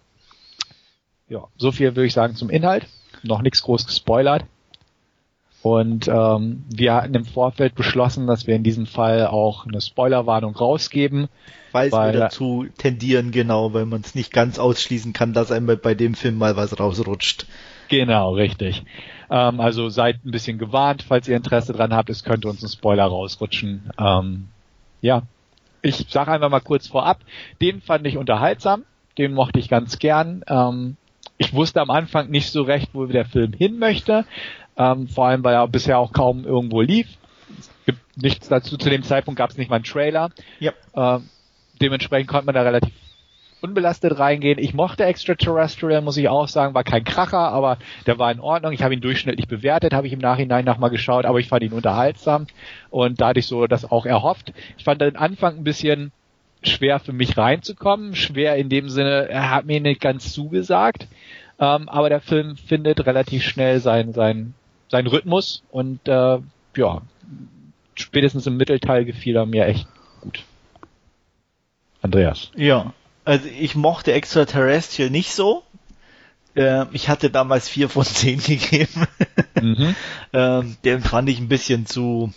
Ja, so viel würde ich sagen zum Inhalt. Noch nichts groß gespoilert. Und ähm, wir hatten im Vorfeld beschlossen, dass wir in diesem Fall auch eine Spoilerwarnung rausgeben. Weil, weil wir dazu tendieren, genau, weil man es nicht ganz ausschließen kann, dass einem bei dem Film mal was rausrutscht. Genau, richtig. Ähm, also seid ein bisschen gewarnt, falls ihr Interesse dran habt, es könnte uns ein Spoiler rausrutschen. Ähm, ja, ich sage einfach mal kurz vorab, den fand ich unterhaltsam, den mochte ich ganz gern. Ähm, ich wusste am Anfang nicht so recht, wo der Film hin möchte, ähm, vor allem weil er bisher auch kaum irgendwo lief. Es gibt nichts dazu, zu dem Zeitpunkt gab es nicht mal einen Trailer. Ja. Ähm, dementsprechend konnte man da relativ unbelastet reingehen. Ich mochte Extraterrestrial, muss ich auch sagen, war kein Kracher, aber der war in Ordnung. Ich habe ihn durchschnittlich bewertet, habe ich im Nachhinein nochmal geschaut, aber ich fand ihn unterhaltsam und da hatte ich so das auch erhofft. Ich fand den Anfang ein bisschen schwer für mich reinzukommen, schwer in dem Sinne, er hat mir nicht ganz zugesagt, ähm, aber der Film findet relativ schnell seinen sein, sein Rhythmus und äh, ja, spätestens im Mittelteil gefiel er mir echt gut. Andreas. Ja, also ich mochte Extraterrestrial nicht so. Äh, ich hatte damals vier von zehn (laughs) gegeben. Mhm. ähm, den fand ich ein bisschen zu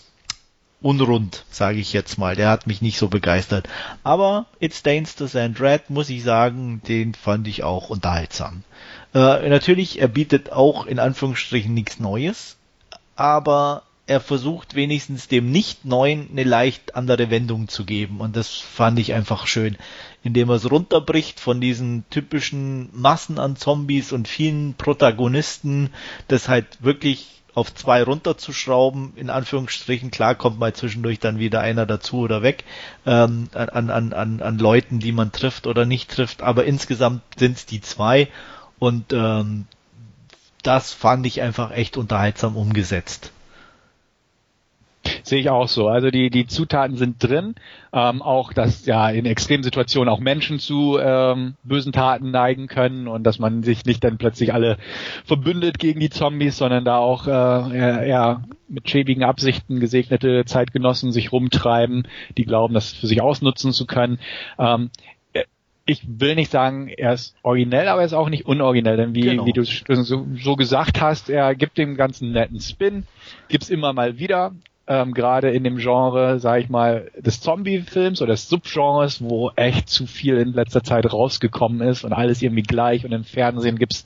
unrund, sage ich jetzt mal. Der hat mich nicht so begeistert. Aber It Stains to Sand Red, muss ich sagen, den fand ich auch unterhaltsam. Äh, natürlich, er bietet auch in Anführungsstrichen nichts Neues, aber er versucht wenigstens dem Nicht-Neuen eine leicht andere Wendung zu geben. Und das fand ich einfach schön, indem er es runterbricht von diesen typischen Massen an Zombies und vielen Protagonisten, das halt wirklich auf zwei runterzuschrauben, in Anführungsstrichen, klar kommt mal zwischendurch dann wieder einer dazu oder weg, ähm, an, an, an, an Leuten, die man trifft oder nicht trifft, aber insgesamt sind es die zwei und ähm, das fand ich einfach echt unterhaltsam umgesetzt. Sehe ich auch so. Also die, die Zutaten sind drin. Ähm, auch, dass ja in Extremsituationen auch Menschen zu ähm, bösen Taten neigen können und dass man sich nicht dann plötzlich alle verbündet gegen die Zombies, sondern da auch äh, eher, eher mit schäbigen Absichten gesegnete Zeitgenossen sich rumtreiben, die glauben, das für sich ausnutzen zu können. Ähm, ich will nicht sagen, er ist originell, aber er ist auch nicht unoriginell, denn wie, genau. wie du so, so, gesagt hast, er gibt dem ganzen netten Spin, gibt's immer mal wieder, ähm, gerade in dem Genre, sag ich mal, des Zombie-Films oder des Subgenres, wo echt zu viel in letzter Zeit rausgekommen ist und alles irgendwie gleich und im Fernsehen gibt's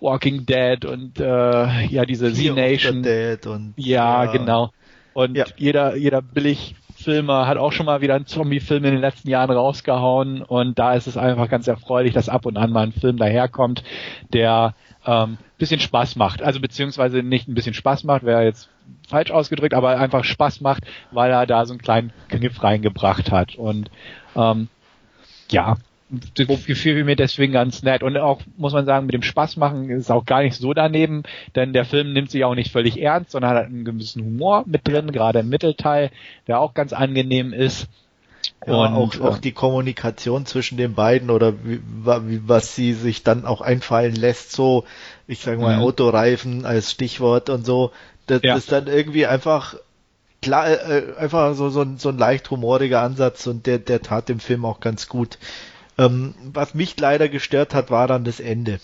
Walking Dead und äh, ja diese Z-Nation. und ja, ja, genau. Und ja. jeder jeder billig Filmer hat auch schon mal wieder einen Zombie-Film in den letzten Jahren rausgehauen und da ist es einfach ganz erfreulich, dass ab und an mal ein Film daherkommt, der ähm, bisschen Spaß macht. Also beziehungsweise nicht ein bisschen Spaß macht, wäre jetzt falsch ausgedrückt, aber einfach Spaß macht, weil er da so einen kleinen Kniff reingebracht hat. Und ähm, ja, das gefiel mir deswegen ganz nett. Und auch, muss man sagen, mit dem Spaß machen ist auch gar nicht so daneben, denn der Film nimmt sich auch nicht völlig ernst, sondern hat einen gewissen Humor mit drin, gerade im Mittelteil, der auch ganz angenehm ist. Ja, und auch, auch die Kommunikation zwischen den beiden oder wie, wie, was sie sich dann auch einfallen lässt, so, ich sage mal, mhm. Autoreifen als Stichwort und so, das ja. ist dann irgendwie einfach klar, äh, einfach so, so, ein, so ein leicht humoriger Ansatz und der, der tat dem Film auch ganz gut. Ähm, was mich leider gestört hat, war dann das Ende.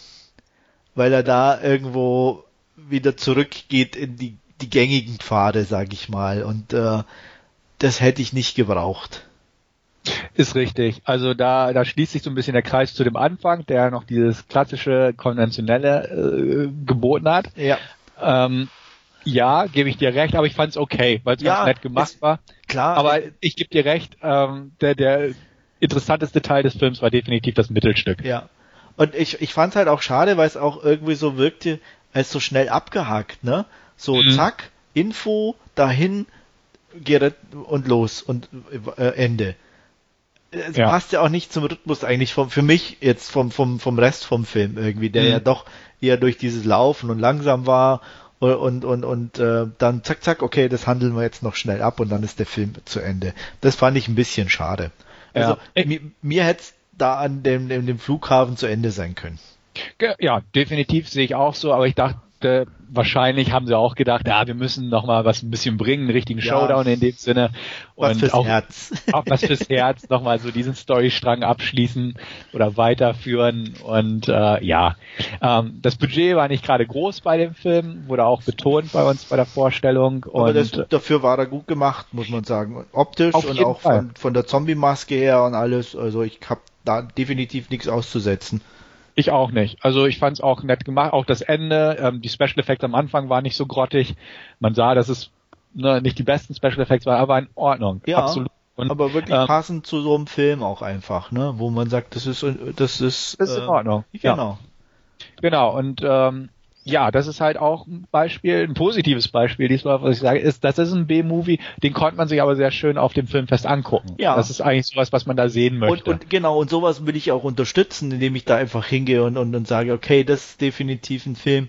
Weil er da irgendwo wieder zurückgeht in die, die gängigen Pfade, sag ich mal. Und äh, das hätte ich nicht gebraucht. Ist richtig. Also da, da schließt sich so ein bisschen der Kreis zu dem Anfang, der noch dieses klassische, konventionelle äh, geboten hat. Ja. Ähm, ja, gebe ich dir recht, aber ich fand es okay, weil es ja, ganz nett gemacht war. Klar. Aber ich gebe dir recht, ähm, der, der interessanteste Teil des Films war definitiv das Mittelstück. Ja. Und ich, ich fand es halt auch schade, weil es auch irgendwie so wirkte, als so schnell abgehakt, ne? So, mhm. zack, Info, dahin, Gerrit und los und äh, Ende. Es ja. passt ja auch nicht zum Rhythmus eigentlich vom, für mich jetzt vom, vom, vom Rest vom Film irgendwie, der mhm. ja doch eher durch dieses Laufen und langsam war und, und, und, äh, dann zack, zack, okay, das handeln wir jetzt noch schnell ab und dann ist der Film zu Ende. Das fand ich ein bisschen schade. Also ja. mir, mir hätte es da an dem, dem, dem Flughafen zu Ende sein können. Ja, definitiv sehe ich auch so, aber ich dachte, de, wahrscheinlich haben sie auch gedacht, ja, wir müssen noch mal was ein bisschen bringen, einen richtigen ja. Showdown in dem Sinne. Was und fürs auch, Herz. (laughs) auch was fürs Herz, noch mal so diesen Storystrang abschließen oder weiterführen. Und äh, ja, ähm, das Budget war nicht gerade groß bei dem Film, wurde auch betont bei uns bei der Vorstellung. Aber und, das, dafür war er gut gemacht, muss man sagen. Optisch und auch von, von der Zombie-Maske her und alles. Also ich habe da definitiv nichts auszusetzen. Ich auch nicht. Also ich fand es auch nett gemacht. Auch das Ende, ähm, die Special Effects am Anfang waren nicht so grottig. Man sah, dass es ne, nicht die besten Special Effects waren, aber in Ordnung. Ja, Absolut. Und, aber wirklich ähm, passend zu so einem Film auch einfach, ne? Wo man sagt, das ist das ist, das ist in Ordnung. Genau. Ja. Genau. Und ähm, ja, das ist halt auch ein Beispiel, ein positives Beispiel diesmal, was ich sage, ist, das ist ein B-Movie, den konnte man sich aber sehr schön auf dem Filmfest angucken. Ja. Das ist eigentlich sowas, was man da sehen möchte. Und, und genau, und sowas will ich auch unterstützen, indem ich da einfach hingehe und, und, und sage, okay, das ist definitiv ein Film,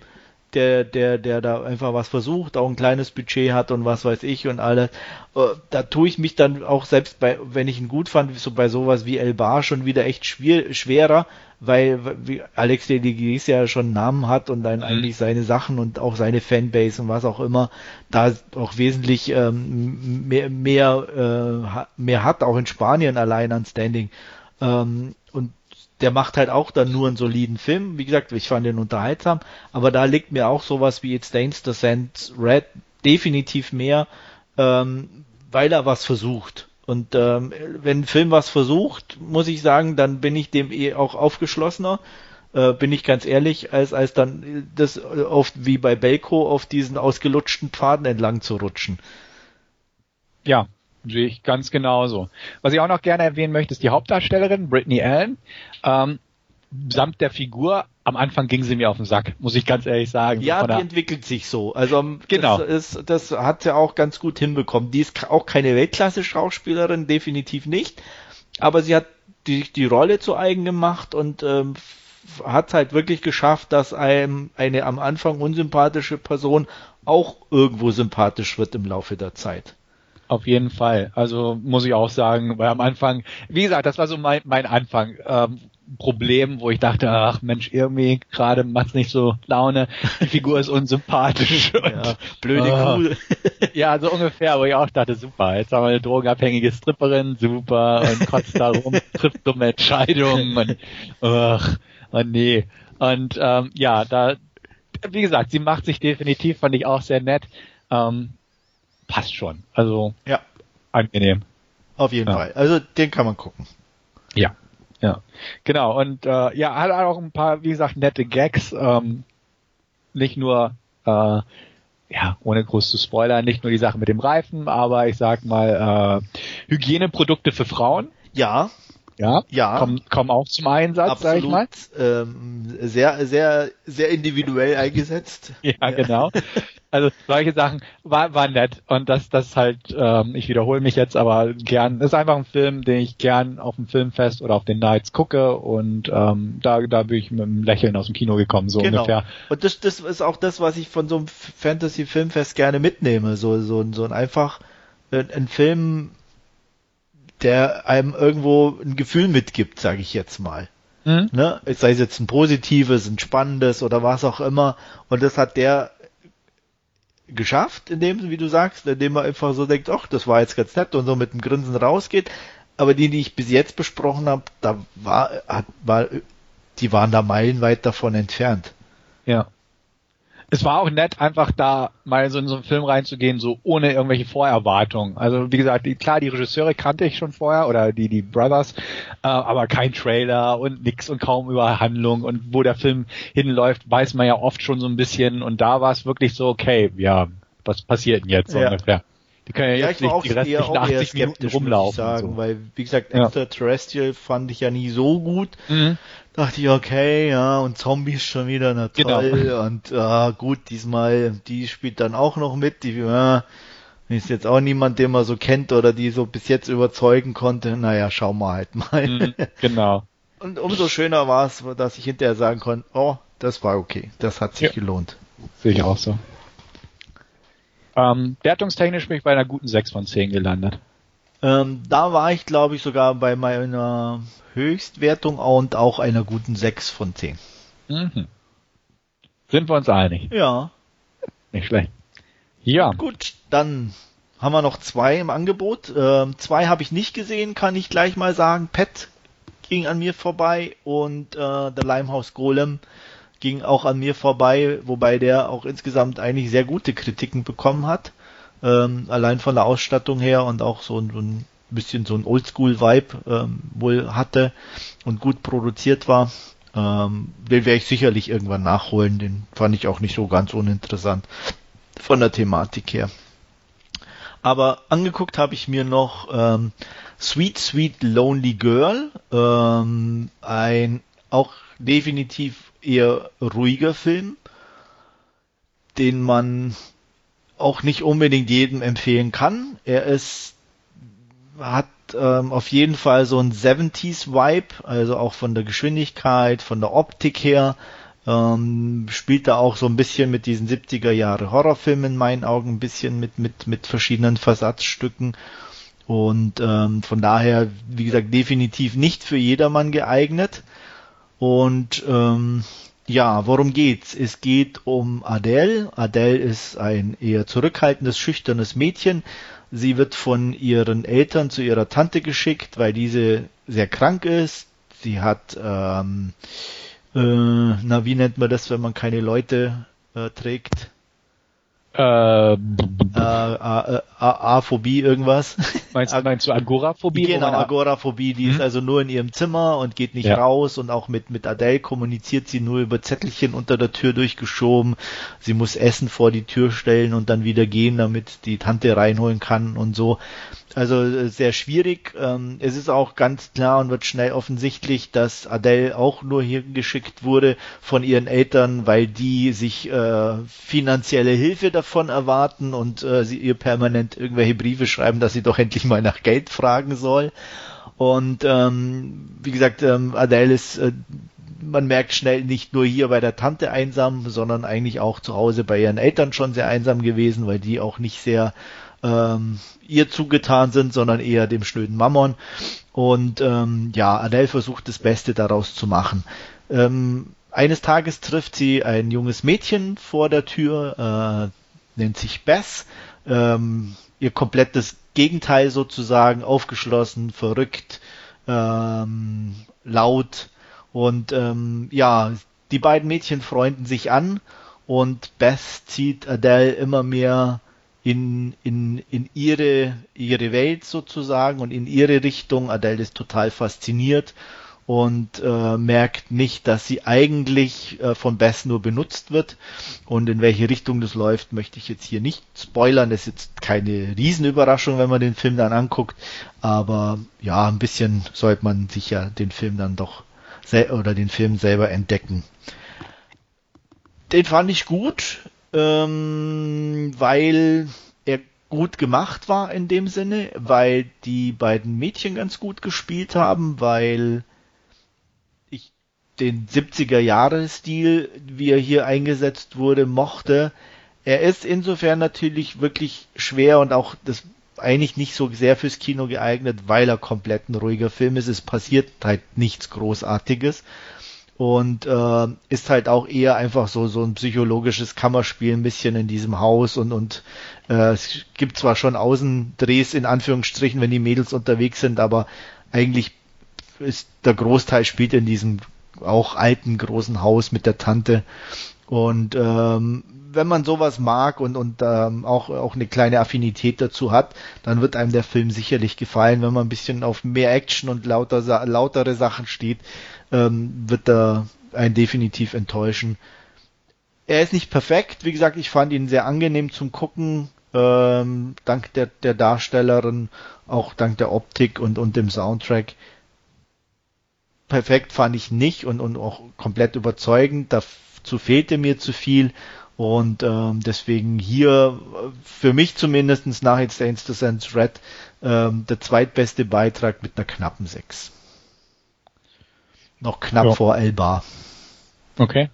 der, der, der da einfach was versucht, auch ein kleines Budget hat und was weiß ich und alles. Äh, da tue ich mich dann auch selbst bei, wenn ich ihn gut fand, so bei sowas wie El Bar schon wieder echt schwer, schwerer, weil wie Alex Deligis ja schon einen Namen hat und dann mhm. eigentlich seine Sachen und auch seine Fanbase und was auch immer da auch wesentlich ähm, mehr mehr, äh, mehr hat, auch in Spanien allein an Standing. Ähm, und der macht halt auch dann nur einen soliden Film. Wie gesagt, ich fand den unterhaltsam, aber da liegt mir auch sowas wie It Stains the Sand Red definitiv mehr, ähm, weil er was versucht. Und ähm, wenn ein Film was versucht, muss ich sagen, dann bin ich dem eh auch aufgeschlossener, äh, bin ich ganz ehrlich, als als dann das oft wie bei Belko auf diesen ausgelutschten Pfaden entlang zu rutschen. Ja, sehe ich ganz genauso. Was ich auch noch gerne erwähnen möchte, ist die Hauptdarstellerin Brittany Allen. Ähm, samt der Figur, am Anfang ging sie mir auf den Sack, muss ich ganz ehrlich sagen. Ja, die entwickelt sich so. Also ähm, genau. das, ist, das hat sie auch ganz gut hinbekommen. Die ist auch keine Weltklasse-Schauspielerin, definitiv nicht. Aber sie hat die, die Rolle zu eigen gemacht und ähm, hat halt wirklich geschafft, dass einem eine am Anfang unsympathische Person auch irgendwo sympathisch wird im Laufe der Zeit. Auf jeden Fall. Also muss ich auch sagen, weil am Anfang, wie gesagt, das war so mein, mein Anfang. Ähm, Problem, wo ich dachte, ach Mensch, irgendwie gerade macht's nicht so Laune, die Figur ist unsympathisch. (laughs) ja, blöde oh. Kuh. (laughs) ja, so ungefähr, wo ich auch dachte, super, jetzt haben wir eine drogenabhängige Stripperin, super, und kotzt da rum, (laughs) trifft dumme Entscheidungen und, ach, und nee. Und ähm, ja, da, wie gesagt, sie macht sich definitiv, fand ich auch sehr nett. Ähm, passt schon. Also ja. angenehm. Auf jeden ja. Fall. Also den kann man gucken. Ja. Ja, genau. Und äh, ja, hat auch ein paar, wie gesagt, nette Gags. Ähm, nicht nur, äh, ja, ohne groß zu spoilern, nicht nur die Sache mit dem Reifen, aber ich sag mal, äh, Hygieneprodukte für Frauen. Ja. Ja, ja. Kommen, kommen auch zum Einsatz, Absolut, sag ich mal. Ähm, sehr, sehr, sehr individuell eingesetzt. (laughs) ja, genau. Also solche Sachen war, war nett und das, das halt, ähm, ich wiederhole mich jetzt, aber gern, ist einfach ein Film, den ich gern auf dem Filmfest oder auf den Nights gucke und ähm, da, da bin ich mit einem Lächeln aus dem Kino gekommen, so genau. ungefähr. Und das, das ist auch das, was ich von so einem Fantasy-Filmfest gerne mitnehme, so, so, so ein einfach ein, ein Film, der einem irgendwo ein Gefühl mitgibt, sage ich jetzt mal. Mhm. Ne? Sei es jetzt ein positives, ein spannendes oder was auch immer. Und das hat der geschafft, indem, wie du sagst, indem man einfach so denkt, ach, das war jetzt ganz nett und so mit dem Grinsen rausgeht. Aber die, die ich bis jetzt besprochen habe, da war, hat, war, die waren da meilenweit davon entfernt. Ja es war auch nett, einfach da mal so in so einen Film reinzugehen, so ohne irgendwelche Vorerwartungen. Also wie gesagt, die, klar, die Regisseure kannte ich schon vorher oder die die Brothers, äh, aber kein Trailer und nix und kaum über Handlung und wo der Film hinläuft, weiß man ja oft schon so ein bisschen und da war es wirklich so, okay, ja, was passiert denn jetzt ja. ungefähr? Die können ja, ja jetzt nicht die restlichen 80 Minuten rumlaufen. Sagen, so. Weil, wie gesagt, ja. Extraterrestrial fand ich ja nie so gut. Mhm. Dachte ich, okay, ja, und Zombies schon wieder, na genau. toll. Genau. Und äh, gut, diesmal, die spielt dann auch noch mit. Die ja, ist jetzt auch niemand, den man so kennt oder die so bis jetzt überzeugen konnte. Naja, schauen wir halt mal. Mhm, genau. (laughs) Und umso schöner war es, dass ich hinterher sagen konnte, oh, das war okay. Das hat sich ja. gelohnt. Sehe ich auch so. Ähm, wertungstechnisch bin ich bei einer guten 6 von 10 gelandet. Ähm, da war ich, glaube ich, sogar bei meiner Höchstwertung und auch einer guten 6 von 10. Mhm. Sind wir uns einig? Ja. Nicht schlecht. Ja. Gut, dann haben wir noch zwei im Angebot. Ähm, zwei habe ich nicht gesehen, kann ich gleich mal sagen. Pet ging an mir vorbei und äh, der Limehouse Golem ging auch an mir vorbei, wobei der auch insgesamt eigentlich sehr gute Kritiken bekommen hat. Ähm, allein von der Ausstattung her und auch so, so ein bisschen so ein Oldschool-Vibe ähm, wohl hatte und gut produziert war. Ähm, den werde ich sicherlich irgendwann nachholen. Den fand ich auch nicht so ganz uninteressant von der Thematik her. Aber angeguckt habe ich mir noch ähm, Sweet Sweet Lonely Girl, ähm, ein auch definitiv eher ruhiger Film, den man auch nicht unbedingt jedem empfehlen kann. Er ist hat ähm, auf jeden Fall so ein 70s Vibe, also auch von der Geschwindigkeit, von der Optik her. Ähm, spielt da auch so ein bisschen mit diesen 70er Jahre Horrorfilmen in meinen Augen, ein bisschen mit, mit, mit verschiedenen Versatzstücken. Und ähm, von daher, wie gesagt, definitiv nicht für jedermann geeignet. Und ähm, ja, worum geht's? Es geht um Adele. Adele ist ein eher zurückhaltendes, schüchternes Mädchen. Sie wird von ihren Eltern zu ihrer Tante geschickt, weil diese sehr krank ist. Sie hat ähm, äh, na, wie nennt man das, wenn man keine Leute äh, trägt? Äh, äh, äh, Aphobie irgendwas. Meinst, meinst du Agoraphobie? Genau, Agoraphobie, die hm? ist also nur in ihrem Zimmer und geht nicht ja. raus und auch mit, mit Adele kommuniziert sie nur über Zettelchen unter der Tür durchgeschoben. Sie muss Essen vor die Tür stellen und dann wieder gehen, damit die Tante reinholen kann und so. Also äh, sehr schwierig. Ähm, es ist auch ganz klar und wird schnell offensichtlich, dass Adele auch nur hier geschickt wurde von ihren Eltern, weil die sich äh, finanzielle Hilfe davon erwarten und äh, sie ihr permanent irgendwelche Briefe schreiben, dass sie doch endlich mal nach Geld fragen soll. Und ähm, wie gesagt, ähm, Adele ist man merkt schnell nicht nur hier bei der Tante einsam, sondern eigentlich auch zu Hause bei ihren Eltern schon sehr einsam gewesen, weil die auch nicht sehr ähm, ihr zugetan sind, sondern eher dem schnöden Mammon. Und ähm, ja, Adele versucht das Beste daraus zu machen. Ähm, eines Tages trifft sie ein junges Mädchen vor der Tür, äh, nennt sich Bess. Ähm, ihr komplettes Gegenteil sozusagen, aufgeschlossen, verrückt, ähm, laut. Und ähm, ja, die beiden Mädchen freunden sich an und Beth zieht Adele immer mehr in, in, in ihre, ihre Welt sozusagen und in ihre Richtung. Adele ist total fasziniert und äh, merkt nicht, dass sie eigentlich äh, von Bess nur benutzt wird. Und in welche Richtung das läuft, möchte ich jetzt hier nicht spoilern. Das ist jetzt keine Riesenüberraschung, wenn man den Film dann anguckt. Aber ja, ein bisschen sollte man sich ja den Film dann doch oder den Film selber entdecken. Den fand ich gut ähm, weil er gut gemacht war in dem Sinne, weil die beiden Mädchen ganz gut gespielt haben, weil ich den 70er Jahre Stil, wie er hier eingesetzt wurde, mochte. Er ist insofern natürlich wirklich schwer und auch das eigentlich nicht so sehr fürs Kino geeignet, weil er komplett ein ruhiger Film ist. Es passiert halt nichts Großartiges und äh, ist halt auch eher einfach so so ein psychologisches Kammerspiel ein bisschen in diesem Haus und und äh, es gibt zwar schon Außendrehs in Anführungsstrichen, wenn die Mädels unterwegs sind, aber eigentlich ist der Großteil spielt in diesem auch alten großen Haus mit der Tante. Und ähm, wenn man sowas mag und und ähm, auch auch eine kleine Affinität dazu hat, dann wird einem der Film sicherlich gefallen, wenn man ein bisschen auf mehr Action und lauter lautere Sachen steht ähm, wird da ein definitiv enttäuschen. Er ist nicht perfekt, wie gesagt, ich fand ihn sehr angenehm zum Gucken, ähm, dank der, der Darstellerin, auch dank der Optik und, und dem Soundtrack. Perfekt fand ich nicht und, und auch komplett überzeugend, dazu fehlte mir zu viel und ähm, deswegen hier für mich zumindest nach Dance to Sense Red ähm, der zweitbeste Beitrag mit einer knappen 6. Noch knapp ja. vor Elba. Okay.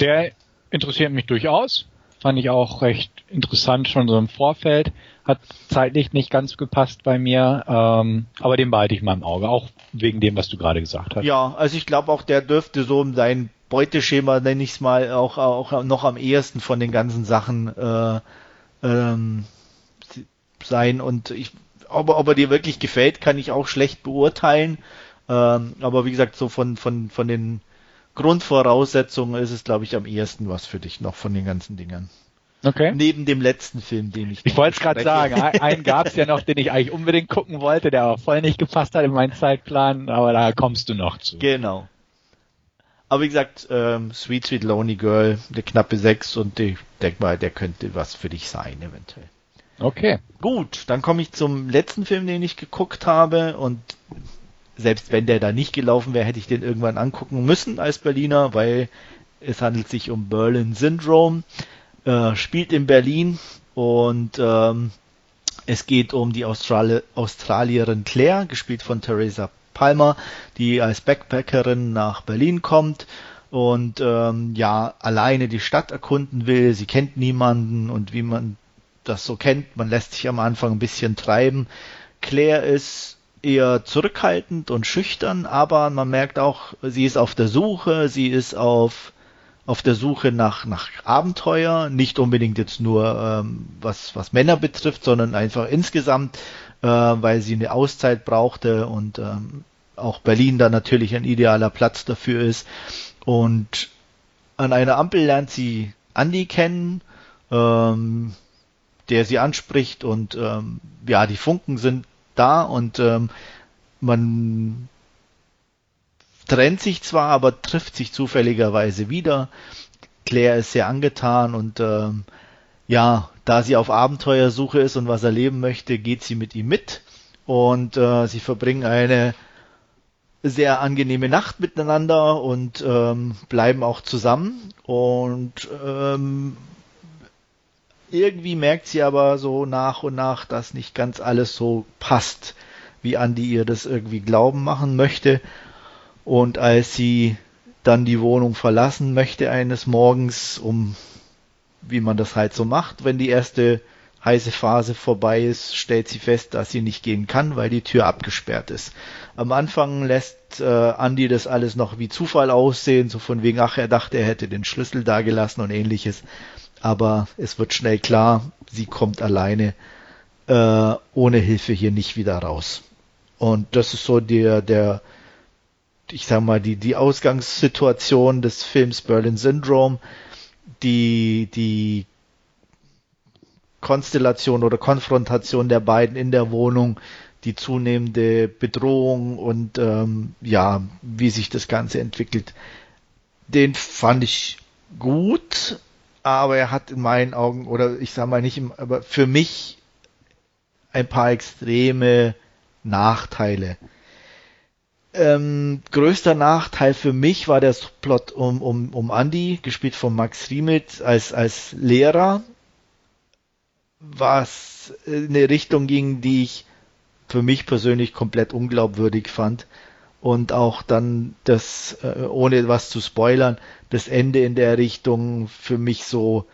Der interessiert mich durchaus. Fand ich auch recht interessant schon so im Vorfeld. Hat zeitlich nicht ganz gepasst bei mir, ähm, aber den behalte ich mal im Auge, auch wegen dem, was du gerade gesagt hast. Ja, also ich glaube auch, der dürfte so um seinen Beuteschema, nenne ich es mal, auch, auch noch am ehesten von den ganzen Sachen äh, ähm, sein. Und ich, ob, ob er dir wirklich gefällt, kann ich auch schlecht beurteilen. Ähm, aber wie gesagt, so von, von, von den Grundvoraussetzungen ist es, glaube ich, am ehesten was für dich noch von den ganzen Dingern. Okay. Neben dem letzten Film, den ich. Ich wollte es gerade sagen. Einen gab es ja noch, den ich eigentlich unbedingt gucken wollte, der aber voll nicht gepasst hat in meinen Zeitplan, aber da kommst du noch zu. Genau. Aber wie gesagt, ähm, Sweet Sweet Lonely Girl, der knappe 6 und ich denke mal, der könnte was für dich sein, eventuell. Okay. Gut, dann komme ich zum letzten Film, den ich geguckt habe und selbst wenn der da nicht gelaufen wäre, hätte ich den irgendwann angucken müssen als Berliner, weil es handelt sich um Berlin Syndrome äh, spielt in Berlin und ähm, es geht um die Australi Australierin Claire, gespielt von Theresa Palmer, die als Backpackerin nach Berlin kommt und ähm, ja alleine die Stadt erkunden will. Sie kennt niemanden und wie man das so kennt, man lässt sich am Anfang ein bisschen treiben. Claire ist eher zurückhaltend und schüchtern, aber man merkt auch, sie ist auf der Suche, sie ist auf auf der Suche nach, nach Abenteuer, nicht unbedingt jetzt nur ähm, was, was Männer betrifft, sondern einfach insgesamt, äh, weil sie eine Auszeit brauchte und ähm, auch Berlin da natürlich ein idealer Platz dafür ist. Und an einer Ampel lernt sie Andy kennen, ähm, der sie anspricht und ähm, ja, die Funken sind da und ähm, man trennt sich zwar, aber trifft sich zufälligerweise wieder. Claire ist sehr angetan und ähm, ja, da sie auf Abenteuersuche ist und was erleben möchte, geht sie mit ihm mit und äh, sie verbringen eine sehr angenehme Nacht miteinander und ähm, bleiben auch zusammen und ähm, irgendwie merkt sie aber so nach und nach, dass nicht ganz alles so passt, wie Andi ihr das irgendwie glauben machen möchte und als sie dann die Wohnung verlassen möchte eines Morgens, um wie man das halt so macht, wenn die erste heiße Phase vorbei ist, stellt sie fest, dass sie nicht gehen kann, weil die Tür abgesperrt ist. Am Anfang lässt äh, Andy das alles noch wie Zufall aussehen, so von wegen, ach, er dachte, er hätte den Schlüssel da gelassen und ähnliches. Aber es wird schnell klar, sie kommt alleine äh, ohne Hilfe hier nicht wieder raus. Und das ist so der, der ich sag mal, die, die Ausgangssituation des Films Berlin Syndrome, die, die Konstellation oder Konfrontation der beiden in der Wohnung, die zunehmende Bedrohung und ähm, ja, wie sich das Ganze entwickelt, den fand ich gut, aber er hat in meinen Augen, oder ich sag mal nicht, aber für mich ein paar extreme Nachteile. Ähm, größter Nachteil für mich war der Plot um, um, um Andy, gespielt von Max Riemelt als, als Lehrer, was in eine Richtung ging, die ich für mich persönlich komplett unglaubwürdig fand. Und auch dann das, äh, ohne was zu spoilern, das Ende in der Richtung für mich so,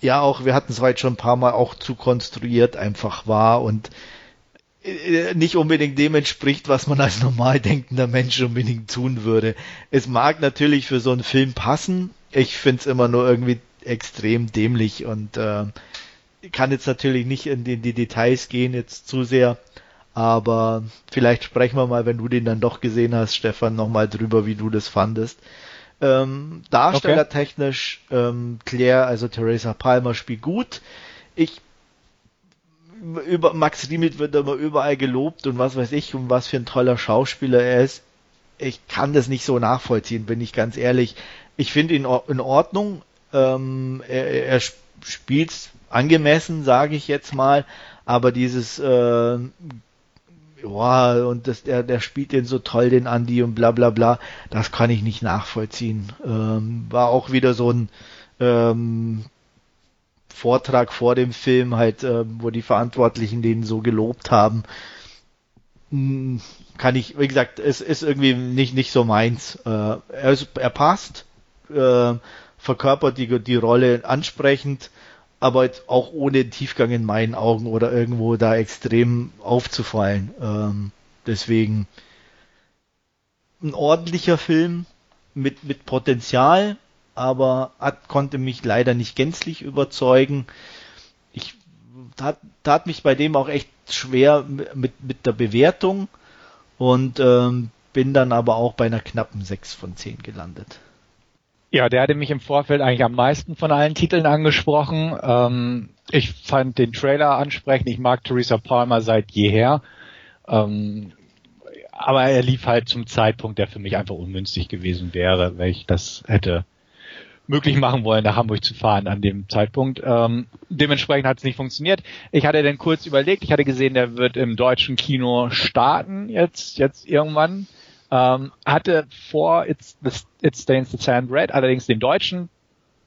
ja, auch, wir hatten es weit schon ein paar Mal auch zu konstruiert einfach war und äh, nicht unbedingt dem entspricht, was man als normal denkender Mensch unbedingt tun würde. Es mag natürlich für so einen Film passen. Ich finde es immer nur irgendwie extrem dämlich und äh, kann jetzt natürlich nicht in die, in die, Details gehen jetzt zu sehr, aber vielleicht sprechen wir mal, wenn du den dann doch gesehen hast, Stefan, nochmal drüber, wie du das fandest. Ähm, darstellertechnisch, ähm, Claire, also Theresa Palmer spielt gut. Ich über Max Riemelt wird immer überall gelobt und was weiß ich und was für ein toller Schauspieler er ist. Ich kann das nicht so nachvollziehen, bin ich ganz ehrlich. Ich finde ihn in Ordnung. Ähm, er, er spielt angemessen, sage ich jetzt mal, aber dieses äh, ja, und das, der, der spielt den so toll, den Andy und bla bla bla, das kann ich nicht nachvollziehen. Ähm, war auch wieder so ein ähm, Vortrag vor dem Film halt, äh, wo die Verantwortlichen den so gelobt haben, hm, kann ich, wie gesagt, es ist irgendwie nicht nicht so meins. Äh, er, ist, er passt, äh, verkörpert die die Rolle ansprechend, aber auch ohne Tiefgang in meinen Augen oder irgendwo da extrem aufzufallen. Ähm, deswegen ein ordentlicher Film, mit, mit Potenzial, aber hat, konnte mich leider nicht gänzlich überzeugen. Ich tat, tat mich bei dem auch echt schwer mit, mit der Bewertung und ähm, bin dann aber auch bei einer knappen 6 von 10 gelandet. Ja, der hatte mich im Vorfeld eigentlich am meisten von allen Titeln angesprochen. Ähm, ich fand den Trailer ansprechend. Ich mag Theresa Palmer seit jeher. Ähm, aber er lief halt zum Zeitpunkt, der für mich einfach ungünstig gewesen wäre, wenn ich das hätte möglich machen wollen, nach Hamburg zu fahren an dem Zeitpunkt. Ähm, dementsprechend hat es nicht funktioniert. Ich hatte dann kurz überlegt, ich hatte gesehen, der wird im deutschen Kino starten jetzt, jetzt irgendwann. Ähm, hatte vor It's, It Stains the Sand Red allerdings den deutschen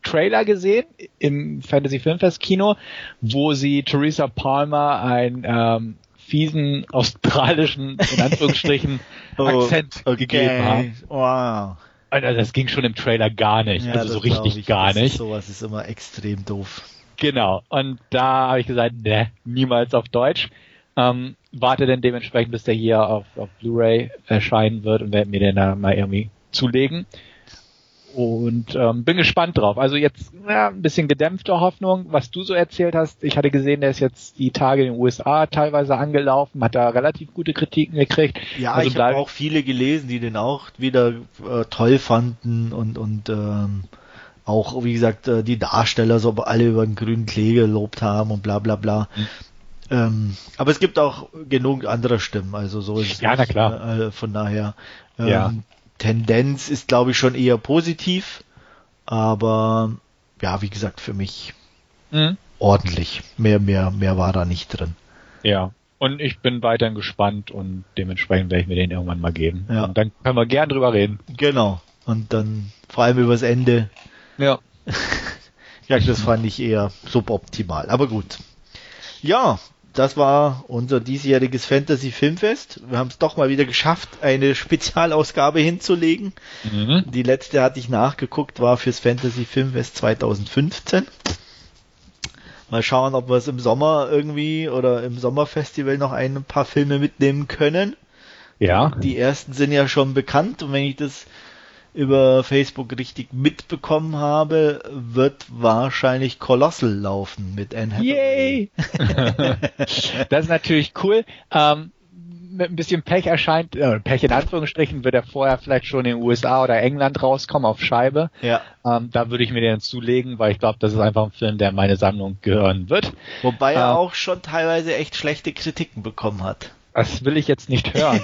Trailer gesehen im Fantasy Filmfest Kino, wo sie Theresa Palmer ein ähm, fiesen australischen, in Anführungsstrichen, (laughs) oh, Akzent okay. gegeben haben. Wow. Alter, das ging schon im Trailer gar nicht. Ja, also so richtig ich, gar nicht. Ist, sowas ist immer extrem doof. Genau. Und da habe ich gesagt, ne, niemals auf Deutsch. Ähm, warte dann dementsprechend, bis der hier auf, auf Blu-ray erscheinen wird und werde mir den da mal irgendwie zulegen. Und ähm, bin gespannt drauf. Also jetzt ja, ein bisschen gedämpfte Hoffnung, was du so erzählt hast. Ich hatte gesehen, der ist jetzt die Tage in den USA teilweise angelaufen, hat da relativ gute Kritiken gekriegt. Ja, also ich habe auch viele gelesen, die den auch wieder äh, toll fanden und und ähm, auch, wie gesagt, äh, die Darsteller so alle über den grünen Klee gelobt haben und bla bla bla. Ähm, aber es gibt auch genug andere Stimmen, also so ist Ja, na klar. Äh, von daher. Ähm, ja. Tendenz ist, glaube ich, schon eher positiv, aber ja, wie gesagt, für mich mhm. ordentlich. Mehr, mehr, mehr war da nicht drin. Ja. Und ich bin weiterhin gespannt und dementsprechend werde ich mir den irgendwann mal geben. Ja. Und dann können wir gern drüber reden. Genau. Und dann vor allem übers Ende. Ja. (laughs) ja, das fand ich eher suboptimal. Aber gut. Ja, das war unser diesjähriges Fantasy Filmfest. Wir haben es doch mal wieder geschafft, eine Spezialausgabe hinzulegen. Mhm. Die letzte hatte ich nachgeguckt, war fürs Fantasy Filmfest 2015. Mal schauen, ob wir es im Sommer irgendwie oder im Sommerfestival noch ein paar Filme mitnehmen können. Ja. Die ersten sind ja schon bekannt und wenn ich das über Facebook richtig mitbekommen habe, wird wahrscheinlich Colossal laufen mit Anne Hathaway. Yay! (laughs) das ist natürlich cool. Ähm, mit ein bisschen Pech erscheint, äh, Pech in Anführungsstrichen, wird er vorher vielleicht schon in den USA oder England rauskommen auf Scheibe. Ja. Ähm, da würde ich mir den zulegen, weil ich glaube, das ist einfach ein Film, der in meine Sammlung gehören wird. Wobei er äh, auch schon teilweise echt schlechte Kritiken bekommen hat. Das will ich jetzt nicht hören.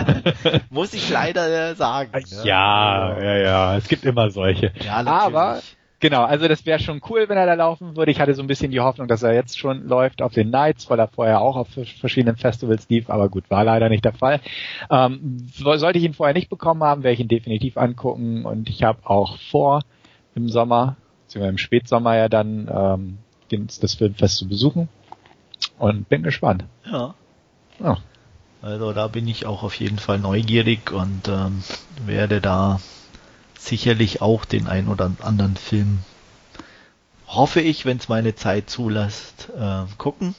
(laughs) Muss ich leider sagen. Ne? Ja, ja, ja. Es gibt immer solche. Ja, Aber genau, also das wäre schon cool, wenn er da laufen würde. Ich hatte so ein bisschen die Hoffnung, dass er jetzt schon läuft auf den Nights, weil er vorher auch auf verschiedenen Festivals lief. Aber gut, war leider nicht der Fall. Ähm, sollte ich ihn vorher nicht bekommen haben, werde ich ihn definitiv angucken. Und ich habe auch vor, im Sommer, beziehungsweise im Spätsommer ja dann ähm, das Filmfest zu besuchen. Und bin gespannt. Ja. Ja. Also da bin ich auch auf jeden Fall neugierig und ähm, werde da sicherlich auch den ein oder anderen Film, hoffe ich, wenn es meine Zeit zulässt, äh, gucken.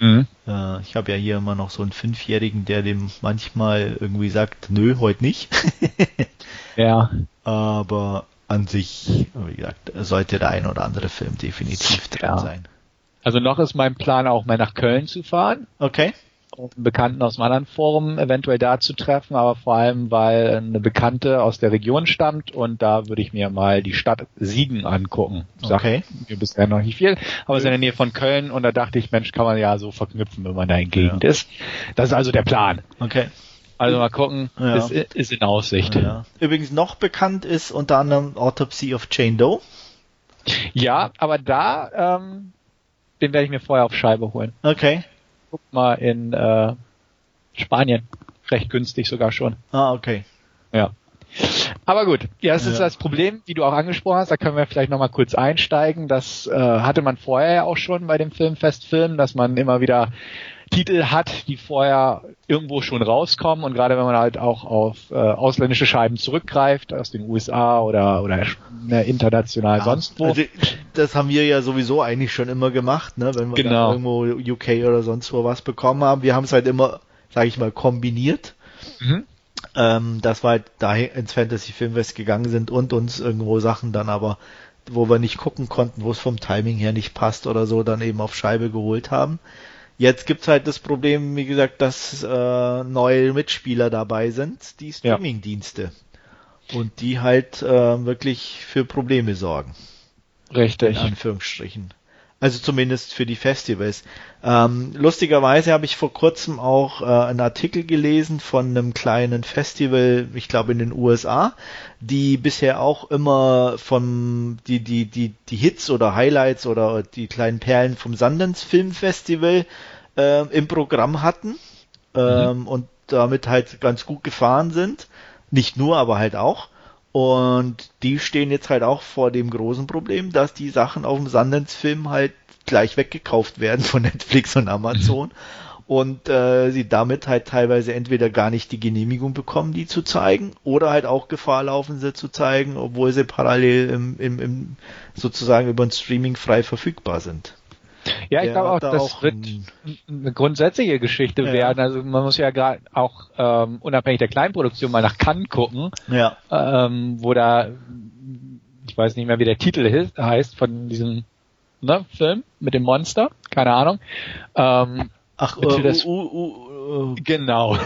Mhm. Äh, ich habe ja hier immer noch so einen Fünfjährigen, der dem manchmal irgendwie sagt, nö, heute nicht. (laughs) ja. Aber an sich, wie gesagt, sollte der ein oder andere Film definitiv drin ja. sein. Also noch ist mein Plan auch mal nach Köln zu fahren. Okay einen Bekannten aus einem anderen Forum eventuell da zu treffen, aber vor allem, weil eine Bekannte aus der Region stammt und da würde ich mir mal die Stadt Siegen angucken. Sag okay. mir bisher noch nicht viel, aber es ist in der Nähe von Köln und da dachte ich, Mensch, kann man ja so verknüpfen, wenn man da in Gegend ja. ist. Das ist also der Plan. Okay. Also mal gucken, ja. ist, ist in Aussicht. Ja. Übrigens noch bekannt ist unter anderem Autopsy of Jane Doe. Ja, aber da, ähm, den werde ich mir vorher auf Scheibe holen. Okay guck mal in äh, Spanien. Recht günstig sogar schon. Ah, okay. Ja. Aber gut, ja, das ja. ist das Problem, wie du auch angesprochen hast, da können wir vielleicht nochmal kurz einsteigen. Das äh, hatte man vorher ja auch schon bei dem Filmfest Film, dass man immer wieder Titel hat, die vorher irgendwo schon rauskommen und gerade wenn man halt auch auf äh, ausländische Scheiben zurückgreift, aus den USA oder oder ne, international ja, sonst wo. Also, das haben wir ja sowieso eigentlich schon immer gemacht, ne? wenn wir genau. irgendwo UK oder sonst wo was bekommen haben. Wir haben es halt immer, sage ich mal, kombiniert. Mhm. ähm, dass wir halt da ins Fantasy Filmfest gegangen sind und uns irgendwo Sachen dann aber, wo wir nicht gucken konnten, wo es vom Timing her nicht passt oder so, dann eben auf Scheibe geholt haben. Jetzt gibt's halt das Problem, wie gesagt, dass äh, neue Mitspieler dabei sind, die Streaming-Dienste. Und die halt äh, wirklich für Probleme sorgen. Richtig. In Anführungsstrichen. Also zumindest für die Festivals. Ähm, lustigerweise habe ich vor kurzem auch äh, einen Artikel gelesen von einem kleinen Festival, ich glaube in den USA, die bisher auch immer von die die die die Hits oder Highlights oder die kleinen Perlen vom Sundance Film Festival äh, im Programm hatten ähm, mhm. und damit halt ganz gut gefahren sind. Nicht nur, aber halt auch. Und die stehen jetzt halt auch vor dem großen Problem, dass die Sachen auf dem Sundance-Film halt gleich weggekauft werden von (laughs) Netflix und Amazon. und äh, sie damit halt teilweise entweder gar nicht die Genehmigung bekommen, die zu zeigen, oder halt auch Gefahr laufen, sie zu zeigen, obwohl sie parallel im, im, im sozusagen über ein Streaming frei verfügbar sind. Ja, ich glaube auch, da das auch wird eine grundsätzliche Geschichte ja. werden. Also man muss ja gerade auch ähm, unabhängig der Kleinproduktion mal nach Cannes gucken, ja. ähm, wo da, ich weiß nicht mehr, wie der Titel heißt von diesem ne, Film mit dem Monster, keine Ahnung. Ähm, Ach, uh, uh, uh, genau.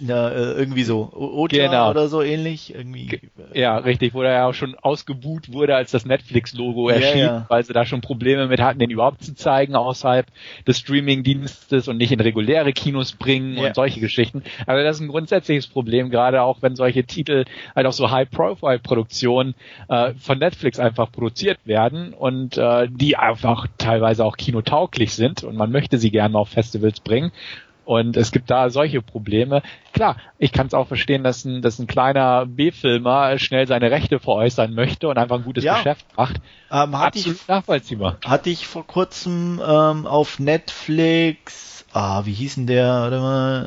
na, äh, irgendwie so. Ocha genau. oder so ähnlich. Irgendwie. Ja, richtig, wo er ja auch schon ausgebuht wurde, als das Netflix-Logo erschien, ja, ja. weil sie da schon Probleme mit hatten, den überhaupt zu zeigen außerhalb des Streaming-Dienstes und nicht in reguläre Kinos bringen ja. und solche Geschichten. Also das ist ein grundsätzliches Problem, gerade auch wenn solche Titel halt auch so High-Profile-Produktionen äh, von Netflix einfach produziert werden und äh, die einfach teilweise auch kinotauglich sind und man möchte sie gerne auf Festivals bringen. Und es gibt da solche Probleme. Klar, ich kann es auch verstehen, dass ein, dass ein kleiner B-Filmer schnell seine Rechte veräußern möchte und einfach ein gutes ja. Geschäft macht. Ähm, hatte Absolut ich, nachvollziehbar. Hatte ich vor kurzem ähm, auf Netflix, ah, wie hieß denn der, warte mal,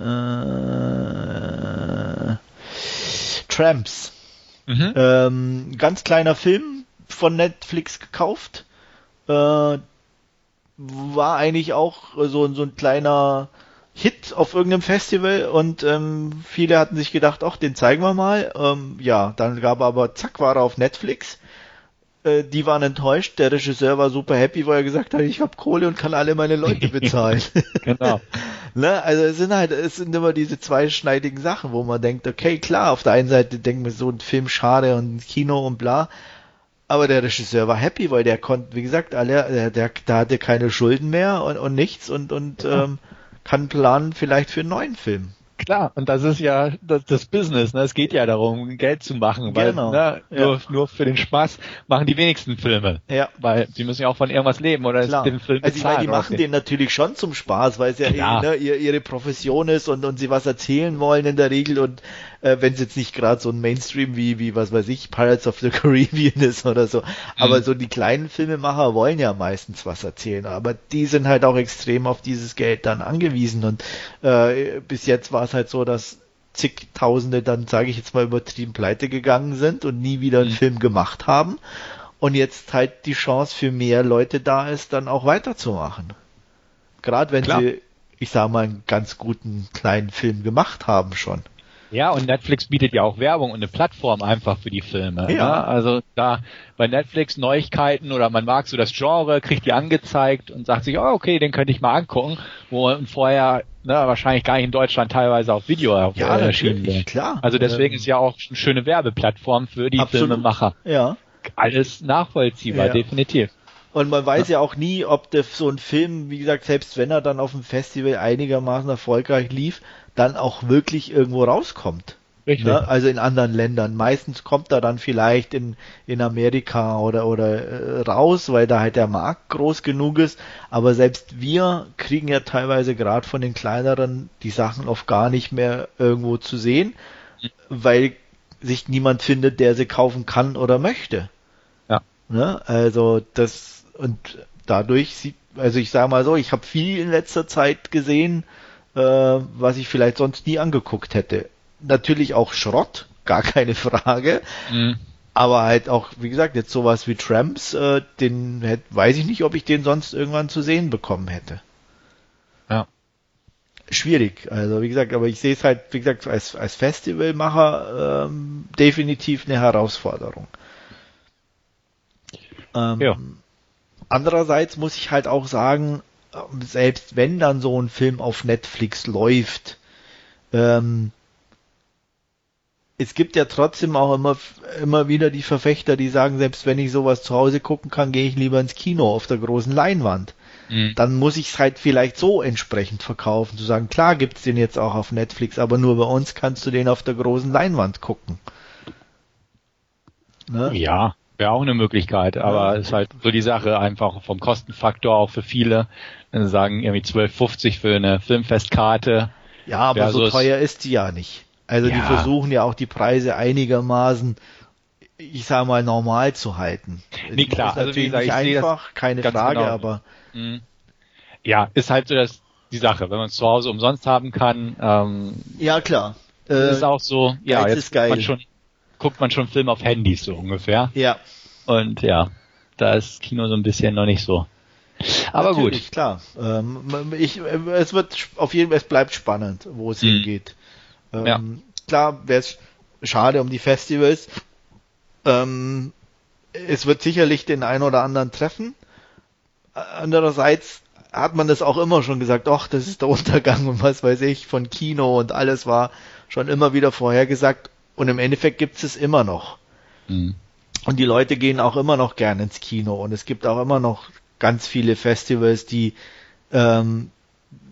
äh, Tramps. Mhm. Ähm, ganz kleiner Film von Netflix gekauft. Äh, war eigentlich auch so, so ein kleiner Hit auf irgendeinem Festival und ähm, viele hatten sich gedacht, ach, den zeigen wir mal. Ähm, ja, dann gab er aber, zack, war er auf Netflix. Äh, die waren enttäuscht. Der Regisseur war super happy, weil er gesagt hat, ich habe Kohle und kann alle meine Leute (laughs) bezahlen. (laughs) genau. (laughs) ne? Also es sind halt, es sind immer diese zweischneidigen Sachen, wo man denkt, okay, klar, auf der einen Seite denken wir so ein Film schade und Kino und bla. Aber der Regisseur war happy, weil der konnte, wie gesagt, alle, der, der, der hatte keine Schulden mehr und, und nichts und, und ähm, kann planen vielleicht für einen neuen Film. Klar, und das ist ja das, das Business, ne? Es geht ja darum, Geld zu machen, weil genau. ne, nur, ja. nur für den Spaß machen die wenigsten Filme. Ja. Weil sie müssen ja auch von irgendwas leben oder Klar. den Film. Also ich meine, die machen den natürlich schon zum Spaß, weil es ja eh, ne, ihre Profession ist und, und sie was erzählen wollen in der Regel und äh, wenn es jetzt nicht gerade so ein Mainstream wie, wie, was weiß ich, Pirates of the (laughs) Caribbean ist oder so. Aber mhm. so die kleinen Filmemacher wollen ja meistens was erzählen, aber die sind halt auch extrem auf dieses Geld dann angewiesen und äh, bis jetzt war es halt so, dass zigtausende dann, sage ich jetzt mal, übertrieben pleite gegangen sind und nie wieder einen mhm. Film gemacht haben. Und jetzt halt die Chance für mehr Leute da ist, dann auch weiterzumachen. Gerade wenn Klar. sie, ich sag mal, einen ganz guten kleinen Film gemacht haben schon. Ja, und Netflix bietet ja auch Werbung und eine Plattform einfach für die Filme. Ja. Ne? Also da bei Netflix Neuigkeiten oder man mag so das Genre, kriegt die angezeigt und sagt sich, oh, okay, den könnte ich mal angucken, wo man vorher ne, wahrscheinlich gar nicht in Deutschland teilweise auf Video ja, erschienen wäre. Klar. Also deswegen ähm, ist ja auch eine schöne Werbeplattform für die absolut. Filmemacher. Ja. Alles nachvollziehbar, ja. definitiv. Und man weiß ja. auch nie, ob der, so ein Film, wie gesagt, selbst wenn er dann auf dem Festival einigermaßen erfolgreich lief, dann auch wirklich irgendwo rauskommt. Richtig. Ne? Also in anderen Ländern. Meistens kommt er dann vielleicht in, in Amerika oder, oder äh, raus, weil da halt der Markt groß genug ist. Aber selbst wir kriegen ja teilweise gerade von den kleineren die Sachen oft gar nicht mehr irgendwo zu sehen, weil sich niemand findet, der sie kaufen kann oder möchte. Ja. Ne? Also das und dadurch sieht, also ich sage mal so, ich habe viel in letzter Zeit gesehen, äh, was ich vielleicht sonst nie angeguckt hätte. Natürlich auch Schrott, (laughs) gar keine Frage. Mhm. Aber halt auch, wie gesagt, jetzt sowas wie Tramps, äh, den hätte, weiß ich nicht, ob ich den sonst irgendwann zu sehen bekommen hätte. Ja. schwierig. Also wie gesagt, aber ich sehe es halt, wie gesagt, als, als Festivalmacher ähm, definitiv eine Herausforderung. Ähm, ja. Andererseits muss ich halt auch sagen, selbst wenn dann so ein Film auf Netflix läuft, ähm, es gibt ja trotzdem auch immer, immer wieder die Verfechter, die sagen, selbst wenn ich sowas zu Hause gucken kann, gehe ich lieber ins Kino auf der großen Leinwand. Mhm. Dann muss ich es halt vielleicht so entsprechend verkaufen, zu sagen, klar gibt's den jetzt auch auf Netflix, aber nur bei uns kannst du den auf der großen Leinwand gucken. Ne? Ja, wäre auch eine Möglichkeit, aber es ist halt so die Sache einfach vom Kostenfaktor auch für viele, sagen, irgendwie 12,50 für eine Filmfestkarte. Ja, aber so teuer ist die ja nicht. Also ja. die versuchen ja auch die Preise einigermaßen, ich sag mal, normal zu halten. Nee, klar, ist also natürlich gesagt, nicht einfach, keine Frage, genau. aber. Mhm. Ja, ist halt so das, die Sache, wenn man es zu Hause umsonst haben kann. Ähm, ja, klar. Äh, ist auch so, ja, jetzt ist geil. Man schon, guckt man schon Film auf Handys so ungefähr. Ja. Und ja, da ist Kino so ein bisschen noch nicht so. Aber Natürlich, gut. klar. Ähm, ich, es wird auf jeden Fall, es bleibt spannend, wo es mhm. hingeht. Ähm, ja. Klar, wäre es schade um die Festivals. Ähm, es wird sicherlich den einen oder anderen treffen. Andererseits hat man das auch immer schon gesagt, ach, das ist der Untergang und was weiß ich von Kino und alles war schon immer wieder vorhergesagt und im Endeffekt gibt es es immer noch. Mhm. Und die Leute gehen auch immer noch gern ins Kino und es gibt auch immer noch ganz viele Festivals, die ähm,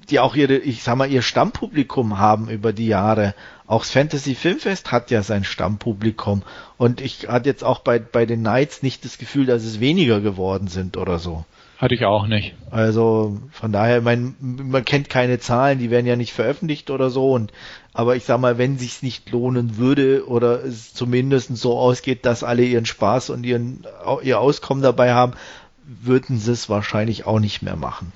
die auch ihre, ich sag mal, ihr Stammpublikum haben über die Jahre. Auch das Fantasy Filmfest hat ja sein Stammpublikum. Und ich hatte jetzt auch bei, bei den Nights nicht das Gefühl, dass es weniger geworden sind oder so. Hatte ich auch nicht. Also von daher, mein, man kennt keine Zahlen, die werden ja nicht veröffentlicht oder so. Und aber ich sag mal, wenn sich's nicht lohnen würde oder es zumindest so ausgeht, dass alle ihren Spaß und ihren ihr Auskommen dabei haben, würden sie es wahrscheinlich auch nicht mehr machen.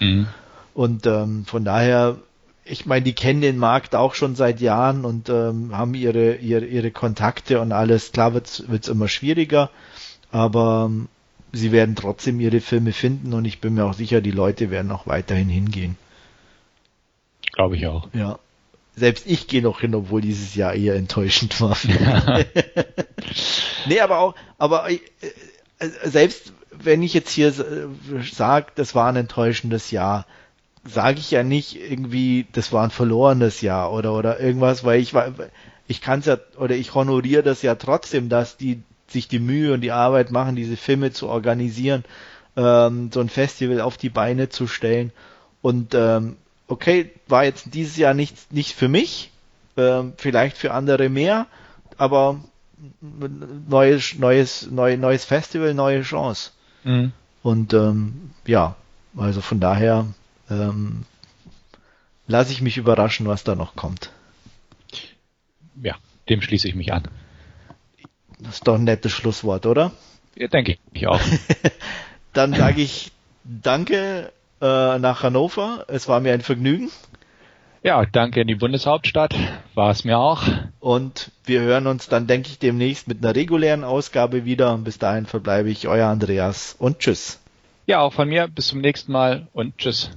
Mhm. Und ähm, von daher, ich meine, die kennen den Markt auch schon seit Jahren und ähm, haben ihre, ihre, ihre Kontakte und alles. Klar wird's wird's immer schwieriger, aber ähm, sie werden trotzdem ihre Filme finden und ich bin mir auch sicher, die Leute werden auch weiterhin hingehen. Glaube ich auch. Ja. Selbst ich gehe noch hin, obwohl dieses Jahr eher enttäuschend war. (laughs) nee, aber auch, aber äh, äh, selbst wenn ich jetzt hier äh, sage, das war ein enttäuschendes Jahr, sage ich ja nicht irgendwie, das war ein verlorenes Jahr oder oder irgendwas, weil ich ich kann es ja oder ich honoriere das ja trotzdem, dass die sich die Mühe und die Arbeit machen, diese Filme zu organisieren, ähm, so ein Festival auf die Beine zu stellen. Und ähm, okay, war jetzt dieses Jahr nicht, nicht für mich, ähm, vielleicht für andere mehr, aber neues, neues, neu, neues Festival, neue Chance. Mhm. Und ähm, ja, also von daher ähm, lasse ich mich überraschen, was da noch kommt. Ja, dem schließe ich mich an. Das ist doch ein nettes Schlusswort, oder? Ja, denke ich auch. (laughs) Dann sage ich Danke äh, nach Hannover. Es war mir ein Vergnügen. Ja, danke in die Bundeshauptstadt. War es mir auch. Und wir hören uns dann, denke ich, demnächst mit einer regulären Ausgabe wieder. Bis dahin verbleibe ich euer Andreas und tschüss. Ja, auch von mir. Bis zum nächsten Mal und tschüss.